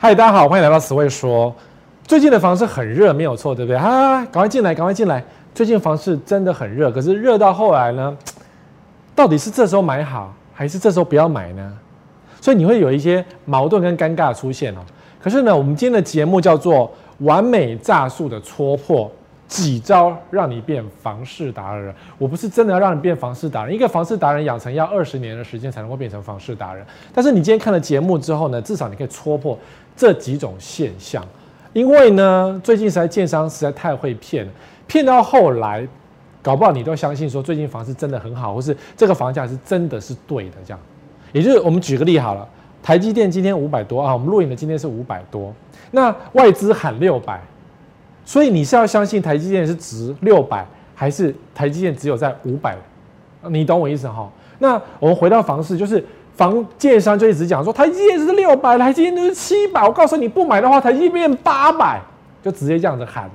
嗨，大家好，欢迎来到此位说。最近的房市很热，没有错，对不对？啊，赶快进来，赶快进来。最近房市真的很热，可是热到后来呢，到底是这时候买好，还是这时候不要买呢？所以你会有一些矛盾跟尴尬出现哦。可是呢，我们今天的节目叫做“完美诈术的戳破”。几招让你变房市达人？我不是真的要让你变房市达人，一个房市达人养成要二十年的时间才能够变成房市达人。但是你今天看了节目之后呢，至少你可以戳破这几种现象。因为呢，最近实在建商实在太会骗了，骗到后来，搞不好你都相信说最近房市真的很好，或是这个房价是真的是对的这样。也就是我们举个例好了，台积电今天五百多啊，我们录影的今天是五百多，那外资喊六百。所以你是要相信台积电是值六百，还是台积电只有在五百？你懂我意思哈？那我们回到房市，就是房建商就一直讲说台积电是六百，台积电就是七百。我告诉你，不买的话，台积电变八百，就直接这样子喊，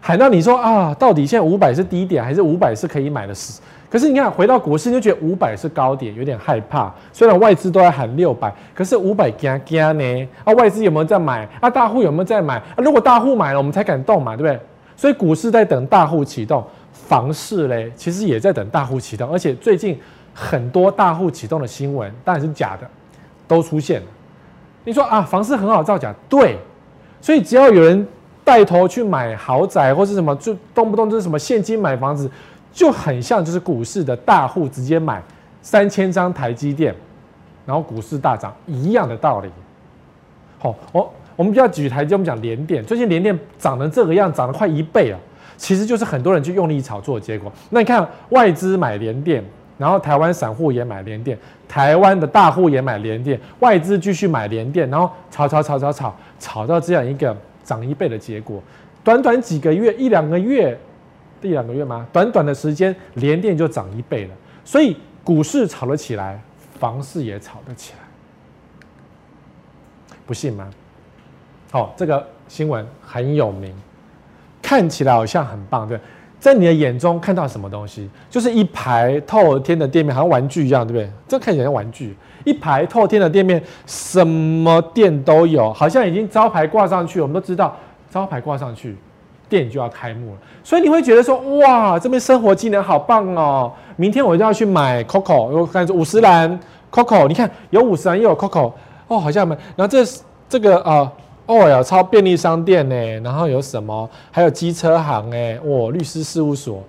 喊到你说啊，到底现在五百是低点，还是五百是可以买的？是。可是你看，回到股市，你就觉得五百是高点，有点害怕。虽然外资都在喊六百，可是五百惊惊呢？啊，外资有没有在买？啊，大户有没有在买？啊，如果大户买了，我们才敢动嘛，对不对？所以股市在等大户启动，房市嘞，其实也在等大户启动。而且最近很多大户启动的新闻，当然是假的，都出现了。你说啊，房市很好造假，对。所以只要有人带头去买豪宅或是什么，就动不动就是什么现金买房子。就很像，就是股市的大户直接买三千张台积电，然后股市大涨一样的道理。好，我我们不要举台积，我们讲联电，最近联电涨成这个样，涨了快一倍了，其实就是很多人去用力炒作的结果。那你看外资买联电，然后台湾散户也买联电，台湾的大户也买联电，外资继续买联电，然后炒炒炒炒炒炒到这样一个涨一倍的结果，短短几个月一两个月。一两个月吗？短短的时间，联电就涨一倍了。所以股市炒了起来，房市也炒得起来，不信吗？好、哦，这个新闻很有名，看起来好像很棒，对，在你的眼中看到什么东西？就是一排透天的店面，好像玩具一样，对不对？这看起来像玩具，一排透天的店面，什么店都有，好像已经招牌挂上去。我们都知道，招牌挂上去。店就要开幕了，所以你会觉得说，哇，这边生活机能好棒哦！明天我就要去买 Coco，我看五十岚 Coco，你看有五十岚又有 Coco，哦，好像没。然后这这个啊，哦呀，超便利商店呢，然后有什么？还有机车行哎，哇，律师事务所，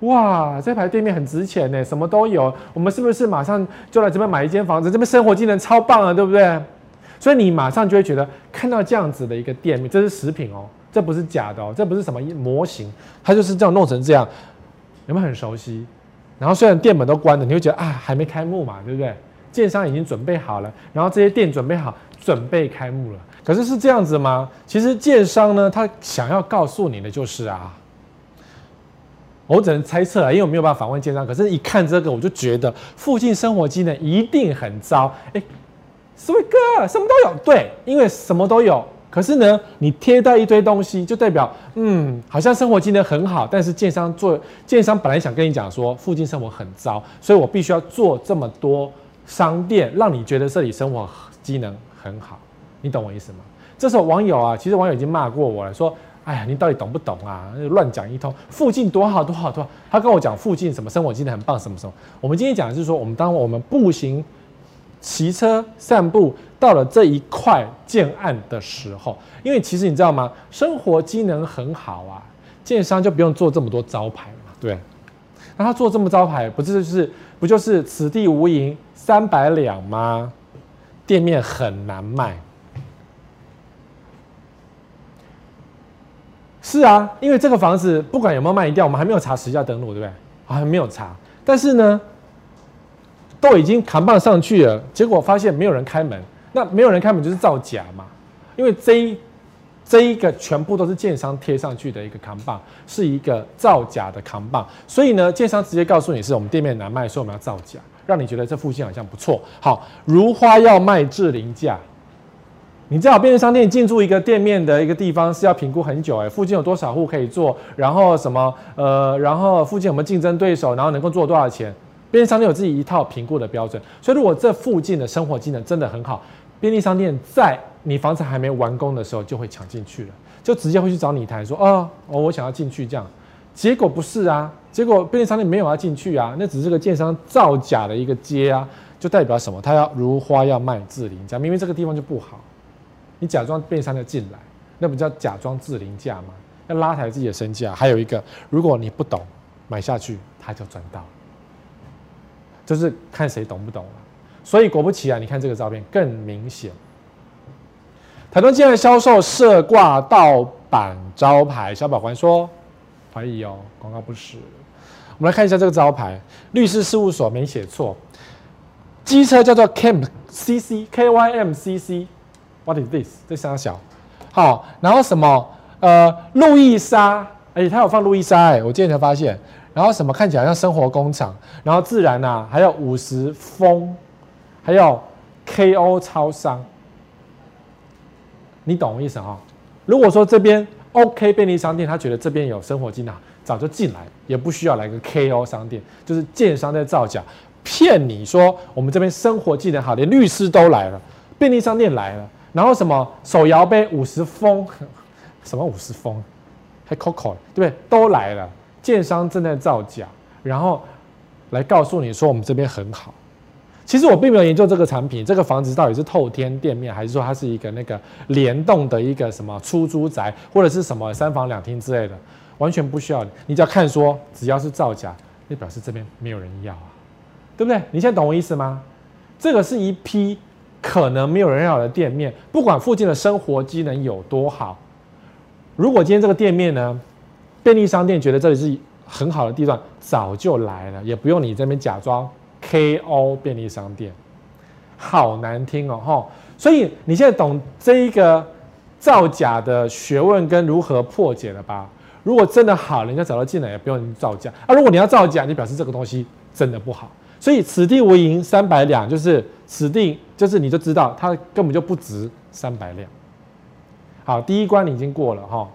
哇，这排店面很值钱呢，什么都有。我们是不是马上就来这边买一间房子？这边生活机能超棒啊，对不对？所以你马上就会觉得，看到这样子的一个店面，这是食品哦。这不是假的哦，这不是什么模型，它就是这样弄成这样，有没有很熟悉？然后虽然店门都关了，你会觉得啊，还没开幕嘛，对不对？建商已经准备好了，然后这些店准备好，准备开幕了。可是是这样子吗？其实建商呢，他想要告诉你的就是啊，我只能猜测啊，因为我没有办法访问建商。可是，一看这个，我就觉得附近生活机能一定很糟。哎，思维哥，什么都有，对，因为什么都有。可是呢，你贴到一堆东西，就代表，嗯，好像生活机能很好。但是建商做建商本来想跟你讲说，附近生活很糟，所以我必须要做这么多商店，让你觉得这里生活机能很好。你懂我意思吗？这时候网友啊，其实网友已经骂过我了，说，哎呀，你到底懂不懂啊？乱讲一通，附近多好多好多好。他跟我讲附近什么生活机能很棒，什么什么。我们今天讲的是说，我们当我们步行。骑车散步到了这一块建案的时候，因为其实你知道吗？生活机能很好啊，建商就不用做这么多招牌嘛，对。那他做这么招牌，不就是不就是此地无银三百两吗？店面很难卖。是啊，因为这个房子不管有没有卖掉，我们还没有查实价登录，对不对？还没有查，但是呢。都已经扛棒上去了，结果发现没有人开门，那没有人开门就是造假嘛，因为这一这一个全部都是建商贴上去的一个扛棒，是一个造假的扛棒，所以呢，建商直接告诉你是我们店面难卖，所以我们要造假，让你觉得这附近好像不错。好，如花要卖至零价，你知道便利商店进驻一个店面的一个地方是要评估很久哎，附近有多少户可以做，然后什么呃，然后附近有没有竞争对手，然后能够做多少钱？便利商店有自己一套评估的标准，所以如果这附近的生活机能真的很好，便利商店在你房子还没完工的时候就会抢进去了，就直接会去找你谈说，哦，我想要进去这样。结果不是啊，结果便利商店没有要进去啊，那只是个建商造假的一个街啊，就代表什么？他要如花要卖自邻价，明明这个地方就不好，你假装便利商店进来，那不叫假装自零价吗？要拉抬自己的身价。还有一个，如果你不懂，买下去他就赚到，就是看谁懂不懂了。所以果不其然，你看这个照片更明显。台东现在销售设挂盗版招牌，小保官说。怀疑哦，广告不实。我们来看一下这个招牌，律师事务所没写错。机车叫做 Camp CC K Y M C C，C，What is this？这三小。好，然后什么？呃，路易莎，哎，他有放路易莎哎，我今天才发现。然后什么？看起来像生活工厂。然后自然呐，还有五十风，还有 KO 超商。你懂我意思哈？如果说这边。OK，便利商店他觉得这边有生活机能，早就进来，也不需要来个 KO 商店，就是建商在造假，骗你说我们这边生活技能好，连律师都来了，便利商店来了，然后什么手摇杯五十风，什么五十风，还 Coco 对不对？都来了，建商正在造假，然后来告诉你说我们这边很好。其实我并没有研究这个产品，这个房子到底是透天店面，还是说它是一个那个联动的一个什么出租宅，或者是什么三房两厅之类的，完全不需要你，你只要看说，只要是造假，那表示这边没有人要啊，对不对？你现在懂我意思吗？这个是一批可能没有人要的店面，不管附近的生活机能有多好，如果今天这个店面呢，便利商店觉得这里是很好的地段，早就来了，也不用你这边假装。KO 便利商店，好难听哦，吼！所以你现在懂这一个造假的学问跟如何破解了吧？如果真的好，人家找到进来也不用你造假啊。如果你要造假，你表示这个东西真的不好。所以此地无银三百两，就是此地就是你就知道它根本就不值三百两。好，第一关你已经过了哈。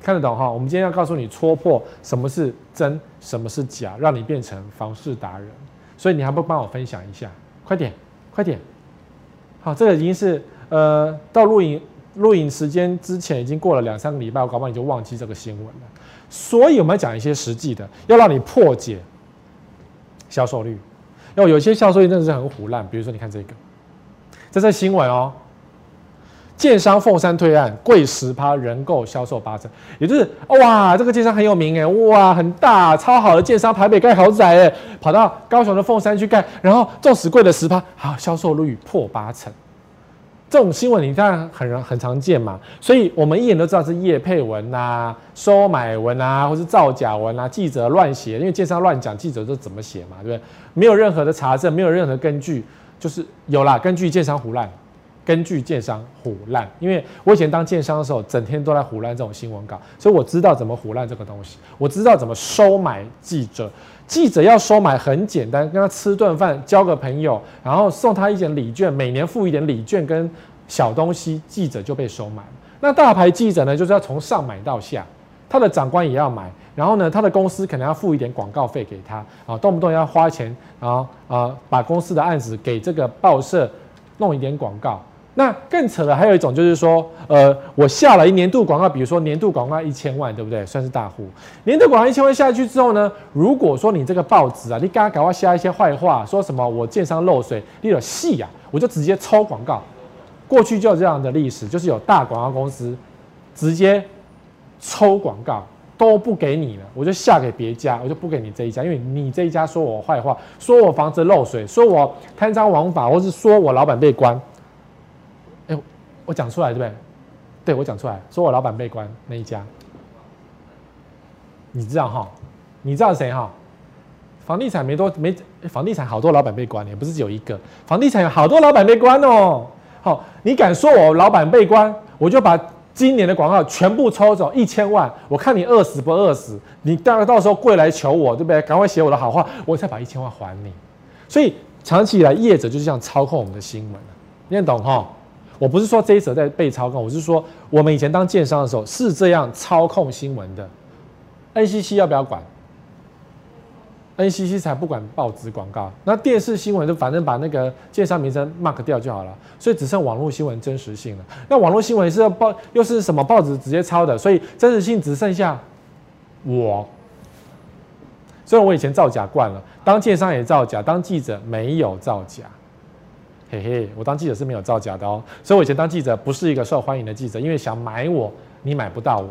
看得懂哈？我们今天要告诉你戳破什么是真，什么是假，让你变成房市达人。所以你还不帮我分享一下？快点，快点！好，这个已经是呃，到录影录影时间之前已经过了两三个礼拜，我搞不好你就忘记这个新闻了。所以我们要讲一些实际的，要让你破解销售率。要有些销售率真的是很虎烂，比如说你看这个，这是新闻哦。建商凤山推案贵十趴，人购销售八成，也就是哇，这个建商很有名哎，哇，很大超好的建商，台北盖豪宅哎，跑到高雄的凤山去盖，然后纵使贵了十趴，好，销售率破八成，这种新闻你当然很很常见嘛，所以我们一眼都知道是叶配文啊、收买文啊，或是造假文啊，记者乱写，因为建商乱讲，记者都怎么写嘛，对不对？没有任何的查证，没有任何根据，就是有啦，根据建商胡烂。根据建商胡烂，因为我以前当建商的时候，整天都在胡烂这种新闻稿，所以我知道怎么胡烂这个东西，我知道怎么收买记者。记者要收买很简单，跟他吃顿饭，交个朋友，然后送他一点礼券，每年付一点礼券跟小东西，记者就被收买。那大牌记者呢，就是要从上买到下，他的长官也要买，然后呢，他的公司可能要付一点广告费给他啊，动不动要花钱，然后啊，把公司的案子给这个报社弄一点广告。那更扯的还有一种就是说，呃，我下了一年度广告，比如说年度广告一千万，对不对？算是大户。年度广告一千万下去之后呢，如果说你这个报纸啊，你刚刚赶快下一些坏话，说什么我建商漏水，你有戏呀，我就直接抽广告。过去就有这样的历史，就是有大广告公司直接抽广告都不给你了，我就下给别家，我就不给你这一家，因为你这一家说我坏话，说我房子漏水，说我贪赃枉法，或是说我老板被关。我讲出来对不对？对，我讲出来，说我老板被关那一家，你知道哈？你知道谁哈？房地产没多没，房地产好多老板被关，也不是只有一个，房地产有好多老板被关哦。好，你敢说我老板被关，我就把今年的广告全部抽走一千万，我看你饿死不饿死？你到到时候跪来求我，对不对？赶快写我的好话，我才把一千万还你。所以长期以来，业者就是这样操控我们的新闻，你懂哈？我不是说这一则在被操控，我是说我们以前当建商的时候是这样操控新闻的。NCC 要不要管？NCC 才不管报纸广告，那电视新闻就反正把那个建商名称 mark 掉就好了，所以只剩网络新闻真实性了。那网络新闻是要报又是什么报纸直接抄的，所以真实性只剩下我。虽然我以前造假惯了，当建商也造假，当记者没有造假，嘿嘿，我当记者是没有造假的哦。所以我以前当记者不是一个受欢迎的记者，因为想买我，你买不到我。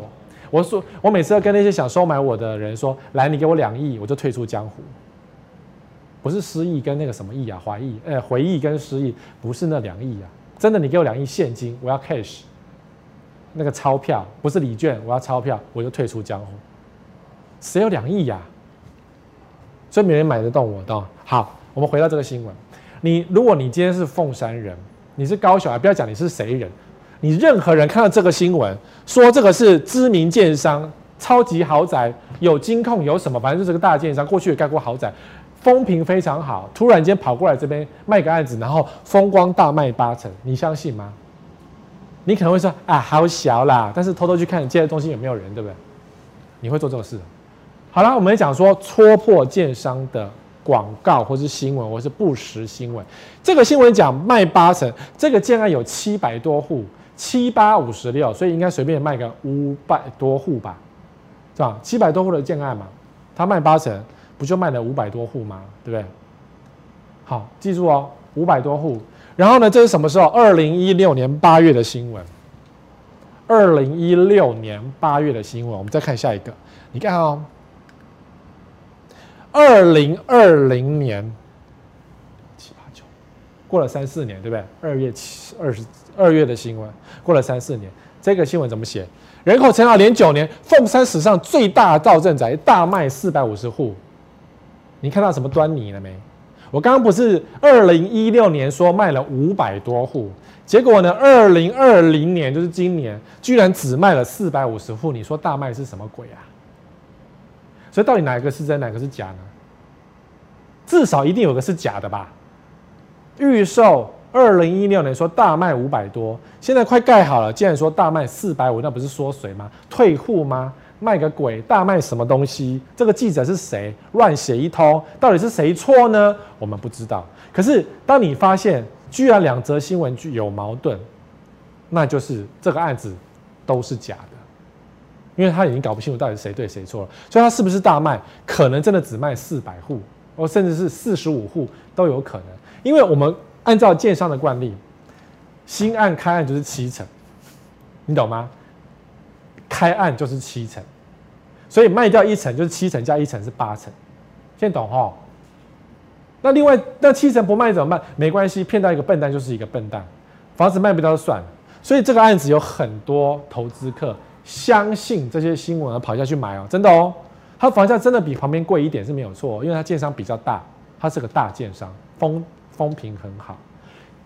我说，我每次要跟那些想收买我的人说：“来，你给我两亿，我就退出江湖。”不是失忆跟那个什么亿啊，怀疑，呃，回忆跟失忆，不是那两亿啊，真的，你给我两亿现金，我要 cash，那个钞票不是礼券，我要钞票，我就退出江湖。谁有两亿呀？所以没人买得动我的。好，我们回到这个新闻，你如果你今天是凤山人，你是高雄，不要讲你是谁人。你任何人看到这个新闻，说这个是知名建商，超级豪宅，有金控，有什么，反正就是个大建商，过去也盖过豪宅，风评非常好。突然间跑过来这边卖个案子，然后风光大卖八成，你相信吗？你可能会说啊，好小啦，但是偷偷去看接待中心有没有人，对不对？你会做这种事？好了，我们讲说戳破建商的广告或是新闻，或是不实新闻。这个新闻讲卖八成，这个建案有七百多户。七八五十六，所以应该随便卖个五百多户吧，是吧？七百多户的建案嘛，他卖八成，不就卖了五百多户吗？对不对？好，记住哦，五百多户。然后呢，这是什么时候？二零一六年八月的新闻。二零一六年八月的新闻，我们再看下一个。你看哦，二零二零年七八九，过了三四年，对不对？二月七二十。二月的新闻，过了三四年，这个新闻怎么写？人口成长连九年，凤山史上最大造镇宅大卖四百五十户，你看到什么端倪了没？我刚刚不是二零一六年说卖了五百多户，结果呢，二零二零年就是今年，居然只卖了四百五十户，你说大卖是什么鬼啊？所以到底哪一个是真，哪个是假呢？至少一定有个是假的吧？预售。二零一六年说大卖五百多，现在快盖好了，竟然说大卖四百五，那不是缩水吗？退户吗？卖个鬼！大卖什么东西？这个记者是谁？乱写一通，到底是谁错呢？我们不知道。可是当你发现居然两则新闻具有矛盾，那就是这个案子都是假的，因为他已经搞不清楚到底是谁对谁错了。所以他是不是大卖？可能真的只卖四百户，哦甚至是四十五户都有可能，因为我们。按照建商的惯例，新案开案就是七成，你懂吗？开案就是七成，所以卖掉一层就是七成加一层是八成，现在懂齁？那另外那七成不卖怎么办？没关系，骗到一个笨蛋就是一个笨蛋，房子卖不掉就算了。所以这个案子有很多投资客相信这些新闻而跑下去买哦，真的哦，他房价真的比旁边贵一点是没有错，因为他建商比较大，他是个大建商，风。风评很好，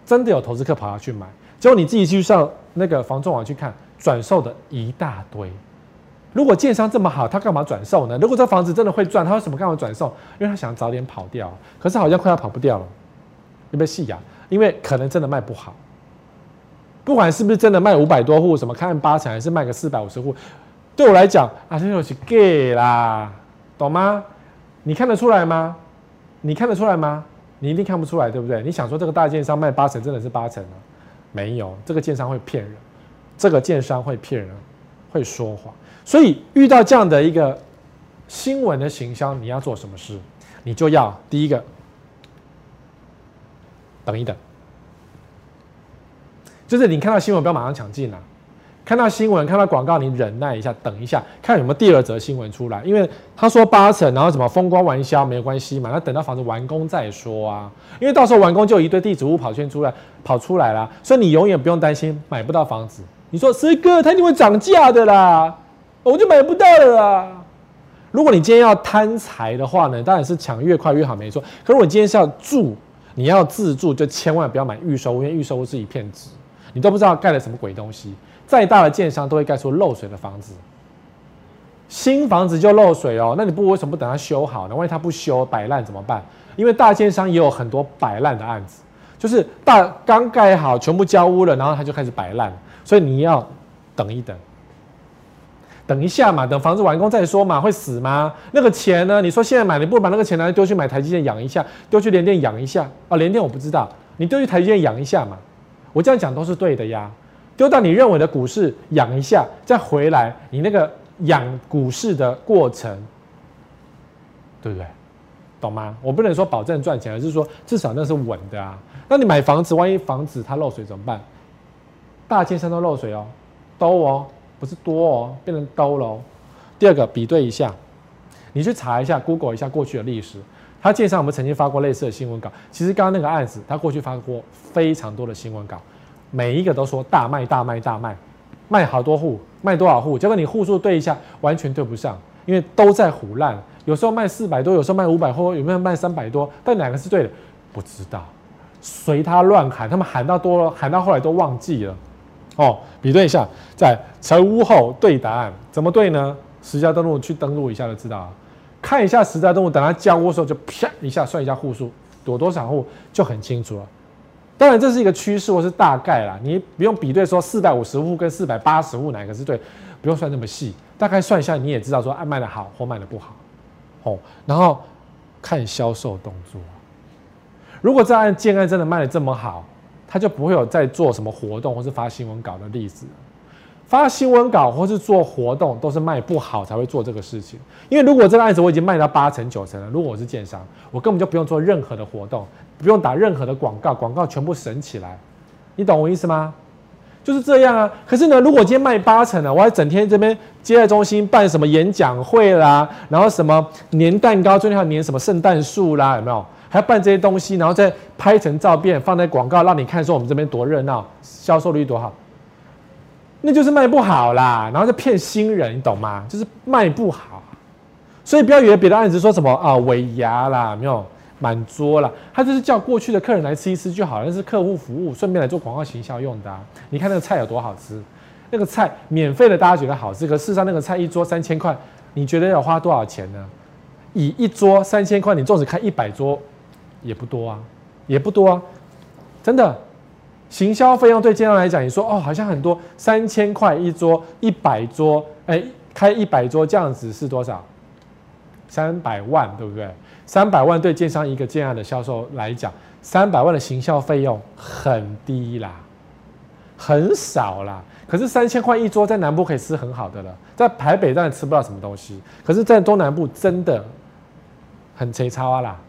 真的有投资客跑下去买，结果你自己去上那个房仲网去看，转售的一大堆。如果建商这么好，他干嘛转售呢？如果这房子真的会赚，他为什么干嘛转售？因为他想早点跑掉，可是好像快要跑不掉了，有没有戏呀？因为可能真的卖不好，不管是不是真的卖五百多户，什么看八成还是卖个四百五十户，对我来讲啊，这就是 gay 啦，懂吗？你看得出来吗？你看得出来吗？你一定看不出来，对不对？你想说这个大建商卖八成，真的是八成吗？没有，这个建商会骗人，这个建商会骗人，会说谎。所以遇到这样的一个新闻的行销，你要做什么事？你就要第一个等一等，就是你看到新闻不要马上抢进啊。看到新闻，看到广告，你忍耐一下，等一下，看有没有第二则新闻出来。因为他说八成，然后什么风光完销，没有关系嘛，那等到房子完工再说啊。因为到时候完工就有一堆地主跑圈出来，跑出来了，所以你永远不用担心买不到房子。你说十哥，他一定会涨价的啦，我就买不到了啦。如果你今天要贪财的话呢，当然是抢越快越好，没错。可是我今天是要住，你要自住，就千万不要买预售屋，因为预售屋是一片纸，你都不知道盖了什么鬼东西。再大的建商都会盖出漏水的房子，新房子就漏水哦，那你不为什么不等它修好呢？万一它不修摆烂怎么办？因为大建商也有很多摆烂的案子，就是大刚盖好全部交屋了，然后它就开始摆烂，所以你要等一等，等一下嘛，等房子完工再说嘛，会死吗？那个钱呢？你说现在买，你不把那个钱拿来丢去买台积电养一下，丢去联电养一下啊？联电我不知道，你丢去台积电养一下嘛。我这样讲都是对的呀。丢到你认为的股市养一下，再回来，你那个养股市的过程，对不对？懂吗？我不能说保证赚钱，而是说至少那是稳的啊。那你买房子，万一房子它漏水怎么办？大建商都漏水哦，都哦，不是多哦，变成都了。第二个，比对一下，你去查一下，Google 一下过去的历史，他建商有没有曾经发过类似的新闻稿？其实刚刚那个案子，他过去发过非常多的新闻稿。每一个都说大卖大卖大卖，卖好多户，卖多少户？结果你户数对一下，完全对不上，因为都在唬烂。有时候卖四百多，有时候卖五百多，有没有卖三百多？但哪个是对的？不知道，随他乱喊，他们喊到多了，喊到后来都忘记了。哦，比对一下，在成屋后对答案，怎么对呢？实价登录去登录一下就知道了。看一下实在动物，等它交屋的时候就啪一下算一下户数，有多少户就很清楚了。当然，这是一个趋势或是大概啦，你不用比对说四百五十户跟四百八十户哪个是对，不用算那么细，大概算一下你也知道说，哎，卖的好或卖的不好，哦，然后看销售动作。如果这案建案真的卖的这么好，他就不会有在做什么活动或是发新闻稿的例子。发新闻稿或是做活动都是卖不好才会做这个事情，因为如果这个案子我已经卖到八成九成了，如果我是建商，我根本就不用做任何的活动。不用打任何的广告，广告全部省起来，你懂我意思吗？就是这样啊。可是呢，如果今天卖八成了，我还整天这边接待中心办什么演讲会啦，然后什么粘蛋糕，最近还要粘什么圣诞树啦，有没有？还要办这些东西，然后再拍成照片放在广告，让你看说我们这边多热闹，销售率多好，那就是卖不好啦。然后就骗新人，你懂吗？就是卖不好。所以不要以为别的案子说什么啊尾牙啦，没有。满桌了，他就是叫过去的客人来吃一吃就好了，那是客户服务，顺便来做广告行销用的。你看那个菜有多好吃，那个菜免费的，大家觉得好吃，可事实上那个菜一桌三千块，你觉得要花多少钱呢？以一桌三千块，你纵使开一百桌，也不多啊，也不多啊，真的。行销费用对建商来讲，你说哦，好像很多，三千块一桌，一百桌，哎，开一百桌这样子是多少？三百万，对不对？三百万对建商一个建案的销售来讲，三百万的行销费用很低啦，很少啦。可是三千块一桌在南部可以吃很好的了，在台北当然吃不到什么东西，可是，在中南部真的很贼差啊啦。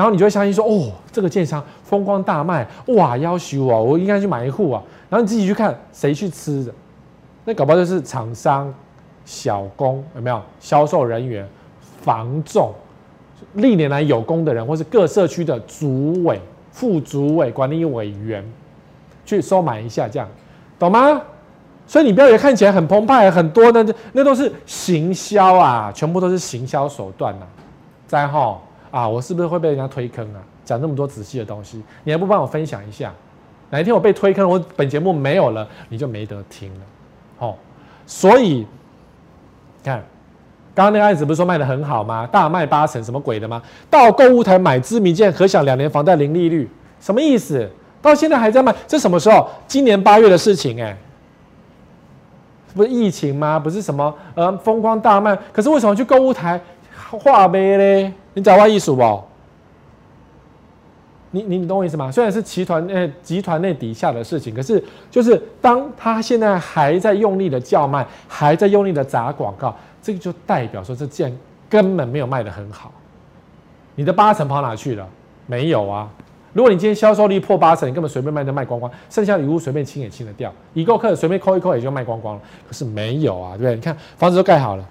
然后你就会相信说，哦，这个建商风光大卖，哇，夭寿啊，我应该去买一户啊。然后你自己去看谁去吃的，那搞不好就是厂商、小工，有没有销售人员、房仲。历年来有功的人，或是各社区的主委、副主委、管理委员，去收买一下，这样，懂吗？所以你不要以为看起来很澎湃、很多，那那都是行销啊，全部都是行销手段呐、啊。再后啊，我是不是会被人家推坑啊？讲那么多仔细的东西，你还不帮我分享一下？哪一天我被推坑，我本节目没有了，你就没得听了。哦，所以看。刚刚那个案子不是说卖得很好吗？大卖八成，什么鬼的吗？到购物台买知名件，可享两年房贷零利率，什么意思？到现在还在卖，这什么时候？今年八月的事情，哎，不是疫情吗？不是什么呃风光大卖，可是为什么去购物台画呗嘞？你找外艺术不？你你你懂我意思吗？虽然是集团内集团内底下的事情，可是就是当他现在还在用力的叫卖，还在用力的砸广告。这个就代表说，这件根本没有卖得很好。你的八成跑哪去了？没有啊！如果你今天销售率破八成，你根本随便卖都卖光光，剩下的余屋随便清也清得掉，已购客随便抠一抠也就卖光光了。可是没有啊，对不对？你看房子都盖好了，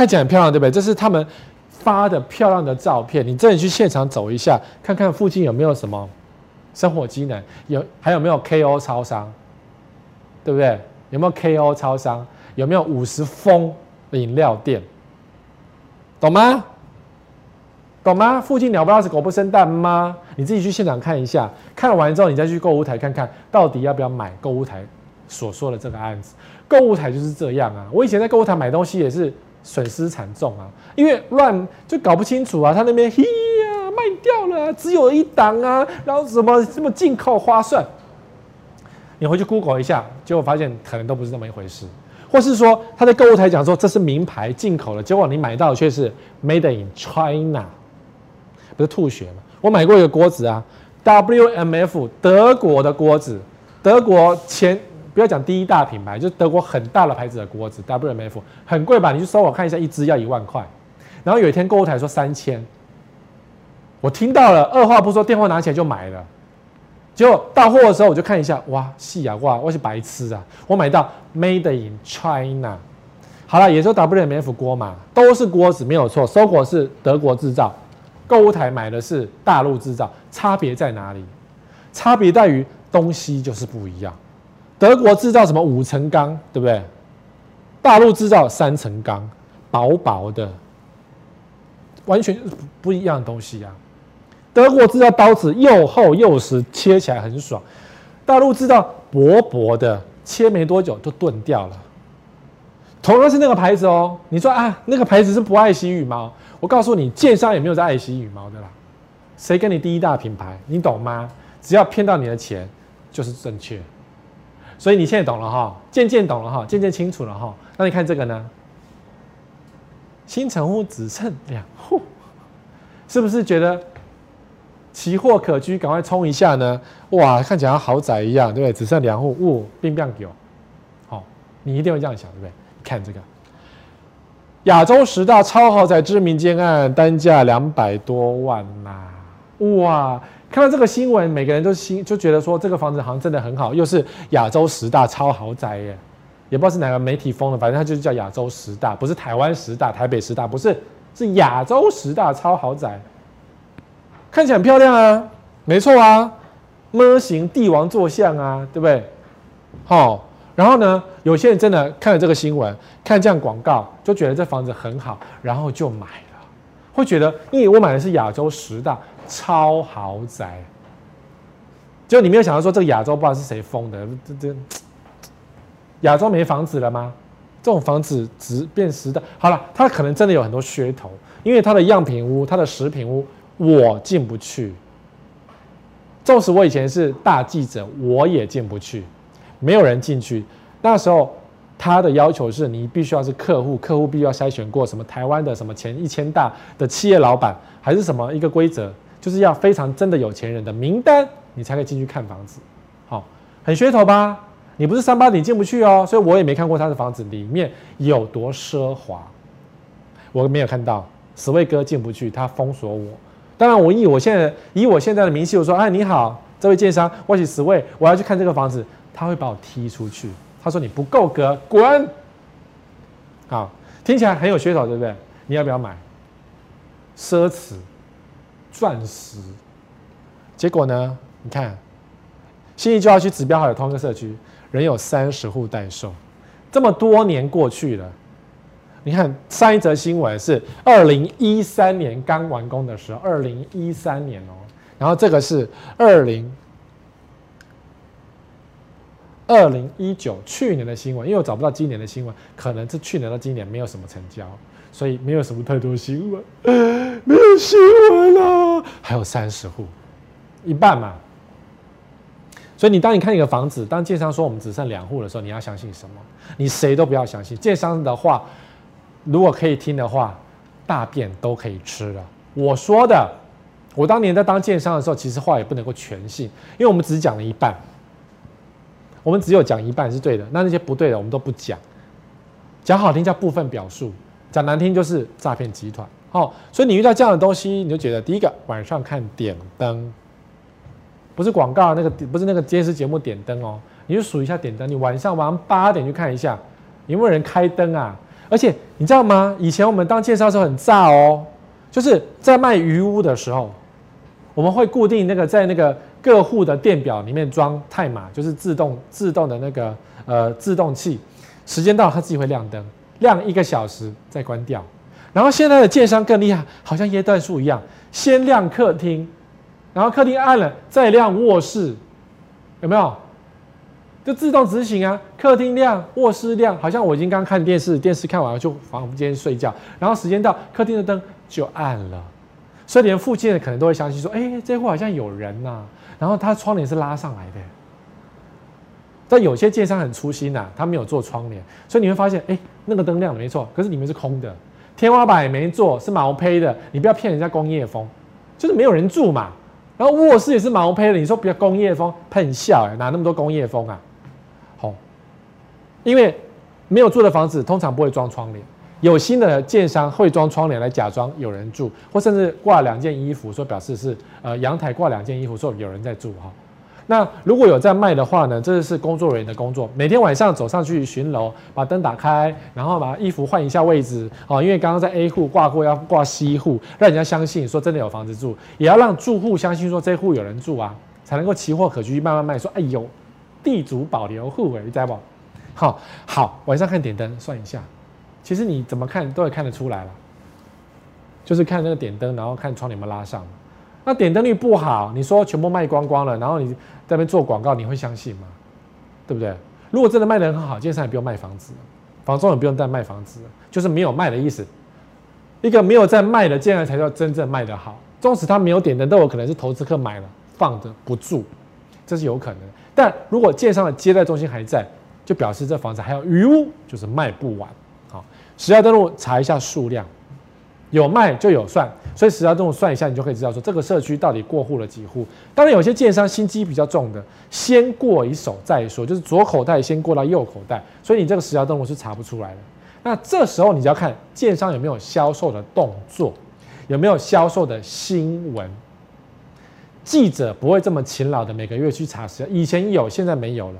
看起来很漂亮，对不对？这是他们发的漂亮的照片。你真的去现场走一下，看看附近有没有什么生活机能，有还有没有 KO 超商，对不对？有没有 KO 超商？有没有五十封饮料店？懂吗？懂吗？附近鸟不拉屎，狗不生蛋吗？你自己去现场看一下，看完之后你再去购物台看看到底要不要买购物台所说的这个案子。购物台就是这样啊！我以前在购物台买东西也是损失惨重啊，因为乱就搞不清楚啊，他那边嘿呀卖掉了，只有一档啊，然后什么什么进口划算，你回去 Google 一下，结果发现可能都不是这么一回事。或是说他在购物台讲说这是名牌进口的，结果你买到却是 Made in China，不是吐血吗？我买过一个锅子啊，WMF 德国的锅子，德国前不要讲第一大品牌，就是德国很大的牌子的锅子，WMF 很贵吧？你去搜我看一下，一只要一万块。然后有一天购物台说三千，我听到了，二话不说，电话拿起来就买了。结果到货的时候，我就看一下，哇，细啊，哇，我是白痴啊！我买到 Made in China，好了，也是 WMF 锅嘛，都是锅子没有错，收货是德国制造，购物台买的是大陆制造，差别在哪里？差别在于东西就是不一样，德国制造什么五层钢，对不对？大陆制造三层钢，薄薄的，完全不一样的东西啊。德国制造刀子又厚又实，切起来很爽；大陆制造薄薄的，切没多久就钝掉了。同样是那个牌子哦，你说啊，那个牌子是不爱惜羽毛？我告诉你，建商也没有在爱惜羽毛的啦。谁跟你第一大品牌？你懂吗？只要骗到你的钱，就是正确。所以你现在懂了哈，渐渐懂了哈，渐渐清楚了哈。那你看这个呢？新成户只剩两户，是不是觉得？奇货可居，赶快冲一下呢！哇，看起来像豪宅一样，对不对？只剩两户，呜，冰冰狗，好，你一定会这样想，对不对？看这个，亚洲十大超豪宅知名建案，单价两百多万呐、哇，看到这个新闻，每个人都心就觉得说，这个房子好像真的很好，又是亚洲十大超豪宅耶！也不知道是哪个媒体封的，反正它就是叫亚洲十大，不是台湾十大、台北十大，不是，是亚洲十大超豪宅。看起来很漂亮啊，没错啊，模型帝王坐像啊，对不对？好、哦，然后呢，有些人真的看了这个新闻，看这样广告，就觉得这房子很好，然后就买了，会觉得，因为我买的是亚洲十大超豪宅，就你没有想到说这个亚洲不知道是谁封的，这这亚洲没房子了吗？这种房子值变十的，好了，它可能真的有很多噱头，因为它的样品屋，它的实品屋。我进不去，纵使我以前是大记者，我也进不去，没有人进去。那时候他的要求是你必须要是客户，客户必须要筛选过什么台湾的什么前一千大的企业老板，还是什么一个规则，就是要非常真的有钱人的名单，你才可以进去看房子。好，很噱头吧？你不是三八你进不去哦，所以我也没看过他的房子里面有多奢华，我没有看到。十位哥进不去，他封锁我。当然，我以我现在以我现在的名气，我说：“哎，你好，这位建商，我是十位，我要去看这个房子。”他会把我踢出去。他说：“你不够格，滚！”好，听起来很有噱头，对不对？你要不要买？奢侈，钻石。结果呢？你看，新义计划区指标好的同一个社区，仍有三十户待售。这么多年过去了。你看上一则新闻是二零一三年刚完工的时候，二零一三年哦，然后这个是二零二零一九去年的新闻，因为我找不到今年的新闻，可能是去年到今年没有什么成交，所以没有什么太多新闻，没有新闻了，还有三十户，一半嘛。所以你当你看一个房子，当建商说我们只剩两户的时候，你要相信什么？你谁都不要相信建商的话。如果可以听的话，大便都可以吃了。我说的，我当年在当建商的时候，其实话也不能够全信，因为我们只讲了一半，我们只有讲一半是对的，那那些不对的我们都不讲。讲好听叫部分表述，讲难听就是诈骗集团。好，所以你遇到这样的东西，你就觉得第一个晚上看点灯，不是广告那个，不是那个电视节目点灯哦，你就数一下点灯，你晚上晚上八点去看一下，有没有人开灯啊？而且你知道吗？以前我们当介绍的时候很炸哦，就是在卖鱼屋的时候，我们会固定那个在那个各户的电表里面装泰码，就是自动自动的那个呃自动器，时间到它自己会亮灯，亮一个小时再关掉。然后现在的建商更厉害，好像耶诞树一样，先亮客厅，然后客厅暗了再亮卧室，有没有？就自动执行啊，客厅亮，卧室亮，好像我已经刚看电视，电视看完了就房间睡觉，然后时间到，客厅的灯就暗了，所以连附近的可能都会相信说，哎，这户好像有人呐、啊，然后他窗帘是拉上来的，但有些建商很粗心呐、啊，他没有做窗帘，所以你会发现，哎，那个灯亮了没错，可是里面是空的，天花板也没做，是毛坯的。你不要骗人家工业风，就是没有人住嘛。然后卧室也是毛坯的，你说不要工业风，喷笑哎，哪那么多工业风啊？好，因为没有住的房子通常不会装窗帘，有新的建商会装窗帘来假装有人住，或甚至挂两件衣服，说表示是呃阳台挂两件衣服，说有人在住哈。那如果有在卖的话呢？这是工作人员的工作，每天晚上走上去巡楼，把灯打开，然后把衣服换一下位置哦。因为刚刚在 A 户挂过，要挂 C 户，让人家相信说真的有房子住，也要让住户相信说这户有人住啊，才能够奇货可居，慢慢卖。说哎呦，地主保留户哎，你知道不？好好，晚上看点灯，算一下，其实你怎么看都会看得出来了，就是看那个点灯，然后看窗帘有没有拉上。那点灯率不好，你说全部卖光光了，然后你在那边做广告，你会相信吗？对不对？如果真的卖得很好，建商也不用卖房子，房仲也不用再卖房子，就是没有卖的意思。一个没有在卖的，建商才叫真正卖得好。纵使他没有点灯，都有可能是投资客买了放着不住，这是有可能。但如果建商的接待中心还在，就表示这房子还有余屋，就是卖不完。好，实价登录查一下数量。有卖就有算，所以实价登录算一下，你就可以知道说这个社区到底过户了几户。当然，有些建商心机比较重的，先过一手再说，就是左口袋先过到右口袋，所以你这个实价登录是查不出来的。那这时候你就要看建商有没有销售的动作，有没有销售的新闻。记者不会这么勤劳的每个月去查实，以前有，现在没有了。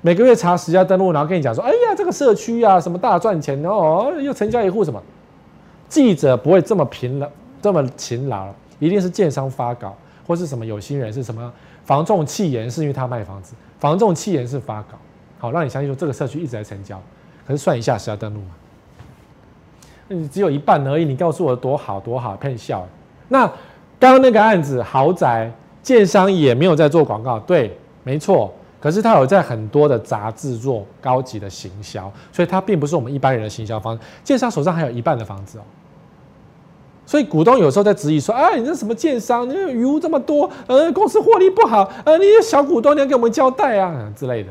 每个月查实价登录，然后跟你讲说，哎呀，这个社区啊，什么大赚钱哦，又成交一户什么。记者不会这么勤劳，这么勤劳，一定是建商发稿，或是什么有心人，是什么房仲企研，是因为他卖房子，房仲企研是发稿，好让你相信说这个社区一直在成交。可是算一下是要登录嘛，你只有一半而已，你告诉我多好多好，骗笑。那刚刚那个案子豪宅，建商也没有在做广告，对，没错。可是他有在很多的杂志做高级的行销，所以他并不是我们一般人的行销方式。建商手上还有一半的房子哦。所以股东有时候在质疑说：“啊，你这什么建商？你余屋这么多，呃，公司获利不好，呃，你小股东你要给我们交代啊之类的。”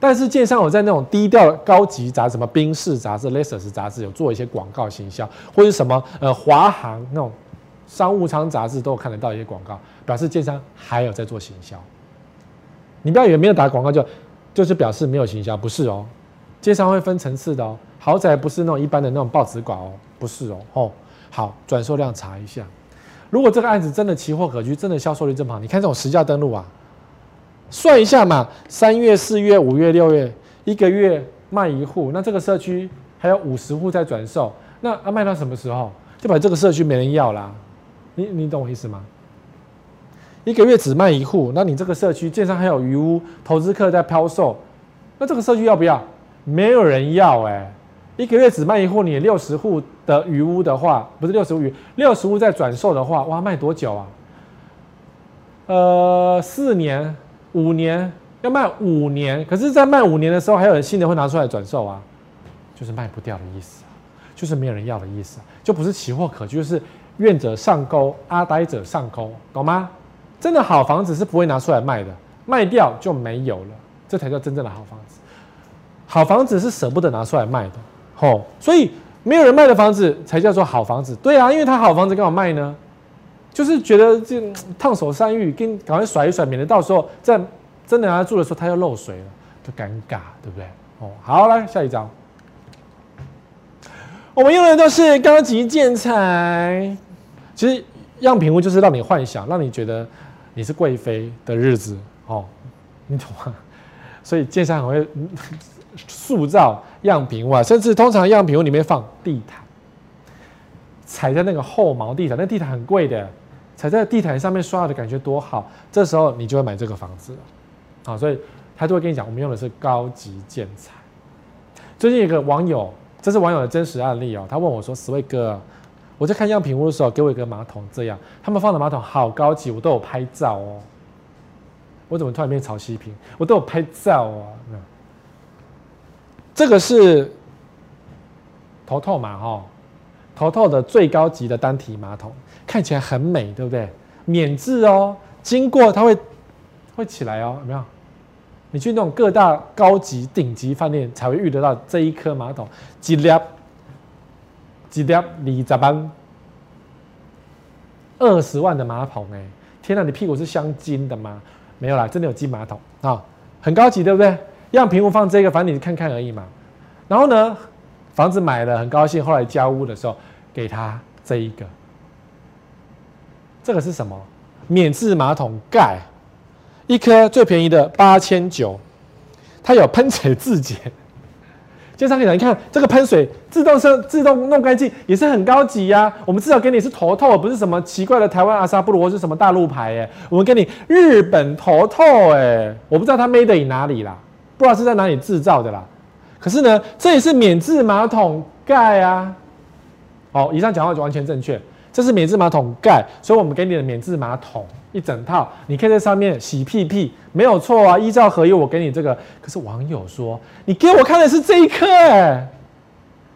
但是建商有在那种低调高级杂，什么宾士杂志、Lexus 杂志，有做一些广告行销，或者什么呃华航那种商务舱杂志都有看得到一些广告，表示建商还有在做行销。你不要以为没有打广告就就是表示没有行销，不是哦。街商会分层次的哦，豪宅不是那种一般的那种报纸馆哦，不是哦，哦。好，转售量查一下。如果这个案子真的奇货可居，真的销售率这么好，你看这种实价登录啊，算一下嘛，三月、四月、五月、六月，一个月卖一户，那这个社区还有五十户在转售，那要卖到什么时候？就把这个社区没人要啦。你你懂我意思吗？一个月只卖一户，那你这个社区建商还有余屋，投资客在抛售，那这个社区要不要？没有人要哎、一个月只卖一户，你六十户的余屋的话，不是六十户余，六十户在转售的话，哇，卖多久啊？呃，四年、五年，要卖五年。可是，在卖五年的时候，还有人新的会拿出来转售啊，就是卖不掉的意思，就是没有人要的意思，就不是奇货可居，就是愿者上钩，阿呆者上钩，懂吗？真的好房子是不会拿出来卖的，卖掉就没有了，这才叫真正的好房子。好房子是舍不得拿出来卖的。哦，所以没有人卖的房子才叫做好房子。对啊，因为他好房子干嘛卖呢？就是觉得这烫手山芋，跟赶快甩一甩，免得到时候在真的让他住的时候他又漏水了，就尴尬，对不对？哦，好，来下一张。我们用的都是高级建材，其实样品屋就是让你幻想，让你觉得你是贵妃的日子哦，你懂吗？所以建商很会。塑造样品屋啊，甚至通常样品屋里面放地毯，踩在那个厚毛地毯，那地毯很贵的，踩在地毯上面刷的感觉多好。这时候你就会买这个房子了，好，所以他就会跟你讲，我们用的是高级建材。最近有个网友，这是网友的真实案例哦，他问我说：“十位哥，我在看样品屋的时候，给我一个马桶，这样他们放的马桶好高级，我都有拍照哦。我怎么突然变潮汐屏？我都有拍照啊。”这个是头透嘛，哈，头透的最高级的单体马桶，看起来很美，对不对？免治哦，经过它会会起来哦，有没有？你去那种各大高级顶级饭店才会遇得到这一颗马桶，几粒几粒二十万，二十万的马桶哎、天哪，你屁股是镶金的吗？没有啦，真的有金马桶啊，很高级，对不对？让屏幕放这个，反正你看看而已嘛。然后呢，房子买了很高兴，后来交屋的时候给他这一个，这个是什么？免治马桶盖。一颗最便宜的八千九，它有喷水自洁。接上给你，你看这个喷水自动生自动弄干净，也是很高级呀、我们至少给你是头透，不是什么奇怪的台湾阿萨布鲁或是什么大陆牌哎。我们给你日本头透哎，我不知道它 made in 哪里啦，不知道是在哪里制造的啦。可是呢，这也是免治马桶盖啊。好，以上讲话就完全正确。这是免治马桶盖，所以我们给你的免治马桶一整套，你可以在上面洗屁屁，没有错啊。依照合约，我给你这个。可是网友说，你给我看的是这一颗，哎，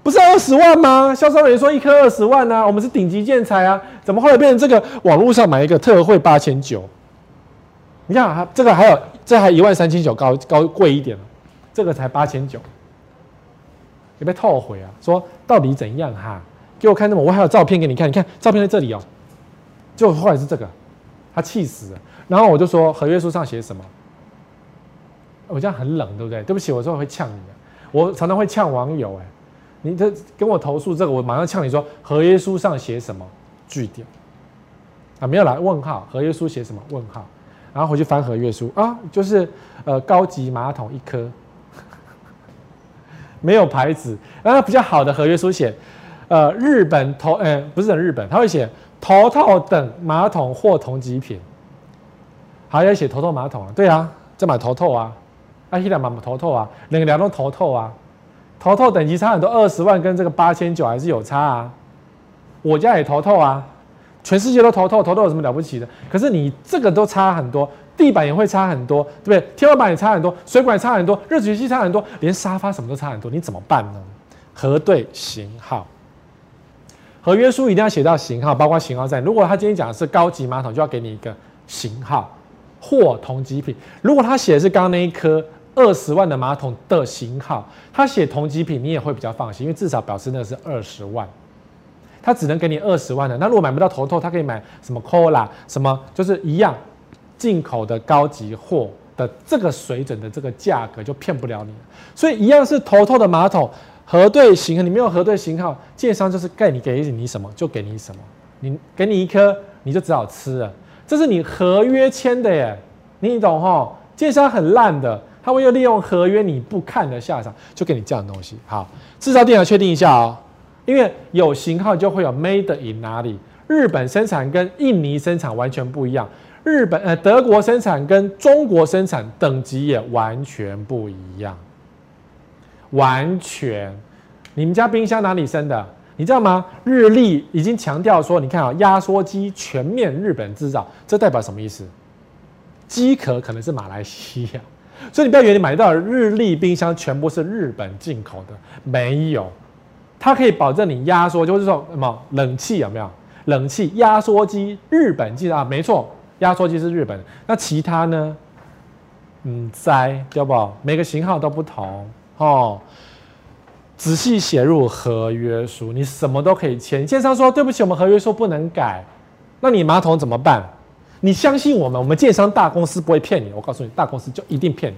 不是二十万吗？销售人员说一颗二十万啊，我们是顶级建材啊，怎么后来变成这个？网络上买一个特惠八千九，你看啊，这个还有这还一万三千九高高贵一点，这个才八千九，你别后悔啊？说到底怎样哈？给我看那么，我还有照片给你看，你看照片在这里哦。就后来是这个，他气死了。然后我就说合约书上写什么？我这样很冷，对不对？对不起，我说我会呛你的。我常常会呛网友，哎，你这跟我投诉这个，我马上呛你说合约书上写什么？句点啊，没有啦，问号。合约书写什么？问号。然后回去翻合约书啊，就是呃高级马桶一颗，没有牌子。然后比较好的合约书写。呃，日本头，呃，不是日本，他会写头套等马桶或同级品，还要写头套马桶啊？对啊，这买头套啊，啊，希腊买头套啊，两个两种头套啊，头套等级差很多，二十万跟这个八千九还是有差啊。我家也头套啊，全世界都头套，头套有什么了不起的？可是你这个都差很多，地板也会差很多，对不对？天花板也差很多，水管也差很多，热水器差很多，连沙发什么都差很多，你怎么办呢？核对型号。合约书一定要写到型号，包括型号在。如果他今天讲的是高级马桶，就要给你一个型号或同级品。如果他写的是刚刚那一颗二十万的马桶的型号，他写同级品，你也会比较放心，因为至少表示那是二十万。他只能给你二十万的。那如果买不到头透，他可以买什么 Cola 什么，就是一样进口的高级货的这个水准的这个价格，就骗不了你。所以一样是头透的马桶。核对型号，你没有核对型号，建商就是盖你给你什么就给你什么，你给你一颗你就只好吃了，这是你合约签的耶，你懂齁？建商很烂的，他会又利用合约你不看的下场，就给你这样的东西。好，制造店要确定一下哦，因为有型号就会有 made in 哪里，日本生产跟印尼生产完全不一样，日本呃德国生产跟中国生产等级也完全不一样。完全，你们家冰箱哪里生的？你知道吗？日立已经强调说，你看啊，压缩机全面日本制造，这代表什么意思？机壳可能是马来西亚，所以你不要以为你买到的日立冰箱全部是日本进口的，没有，它可以保证你压缩，就是说什么冷气有没有？冷气压缩机日本进啊，没错，压缩机是日本。那其他呢？嗯，在对不？每个型号都不同。哦，仔细写入合约书，你什么都可以签。建商说：“对不起，我们合约书不能改。”那你马桶怎么办？你相信我们，我们建商大公司不会骗你。我告诉你，大公司就一定骗你。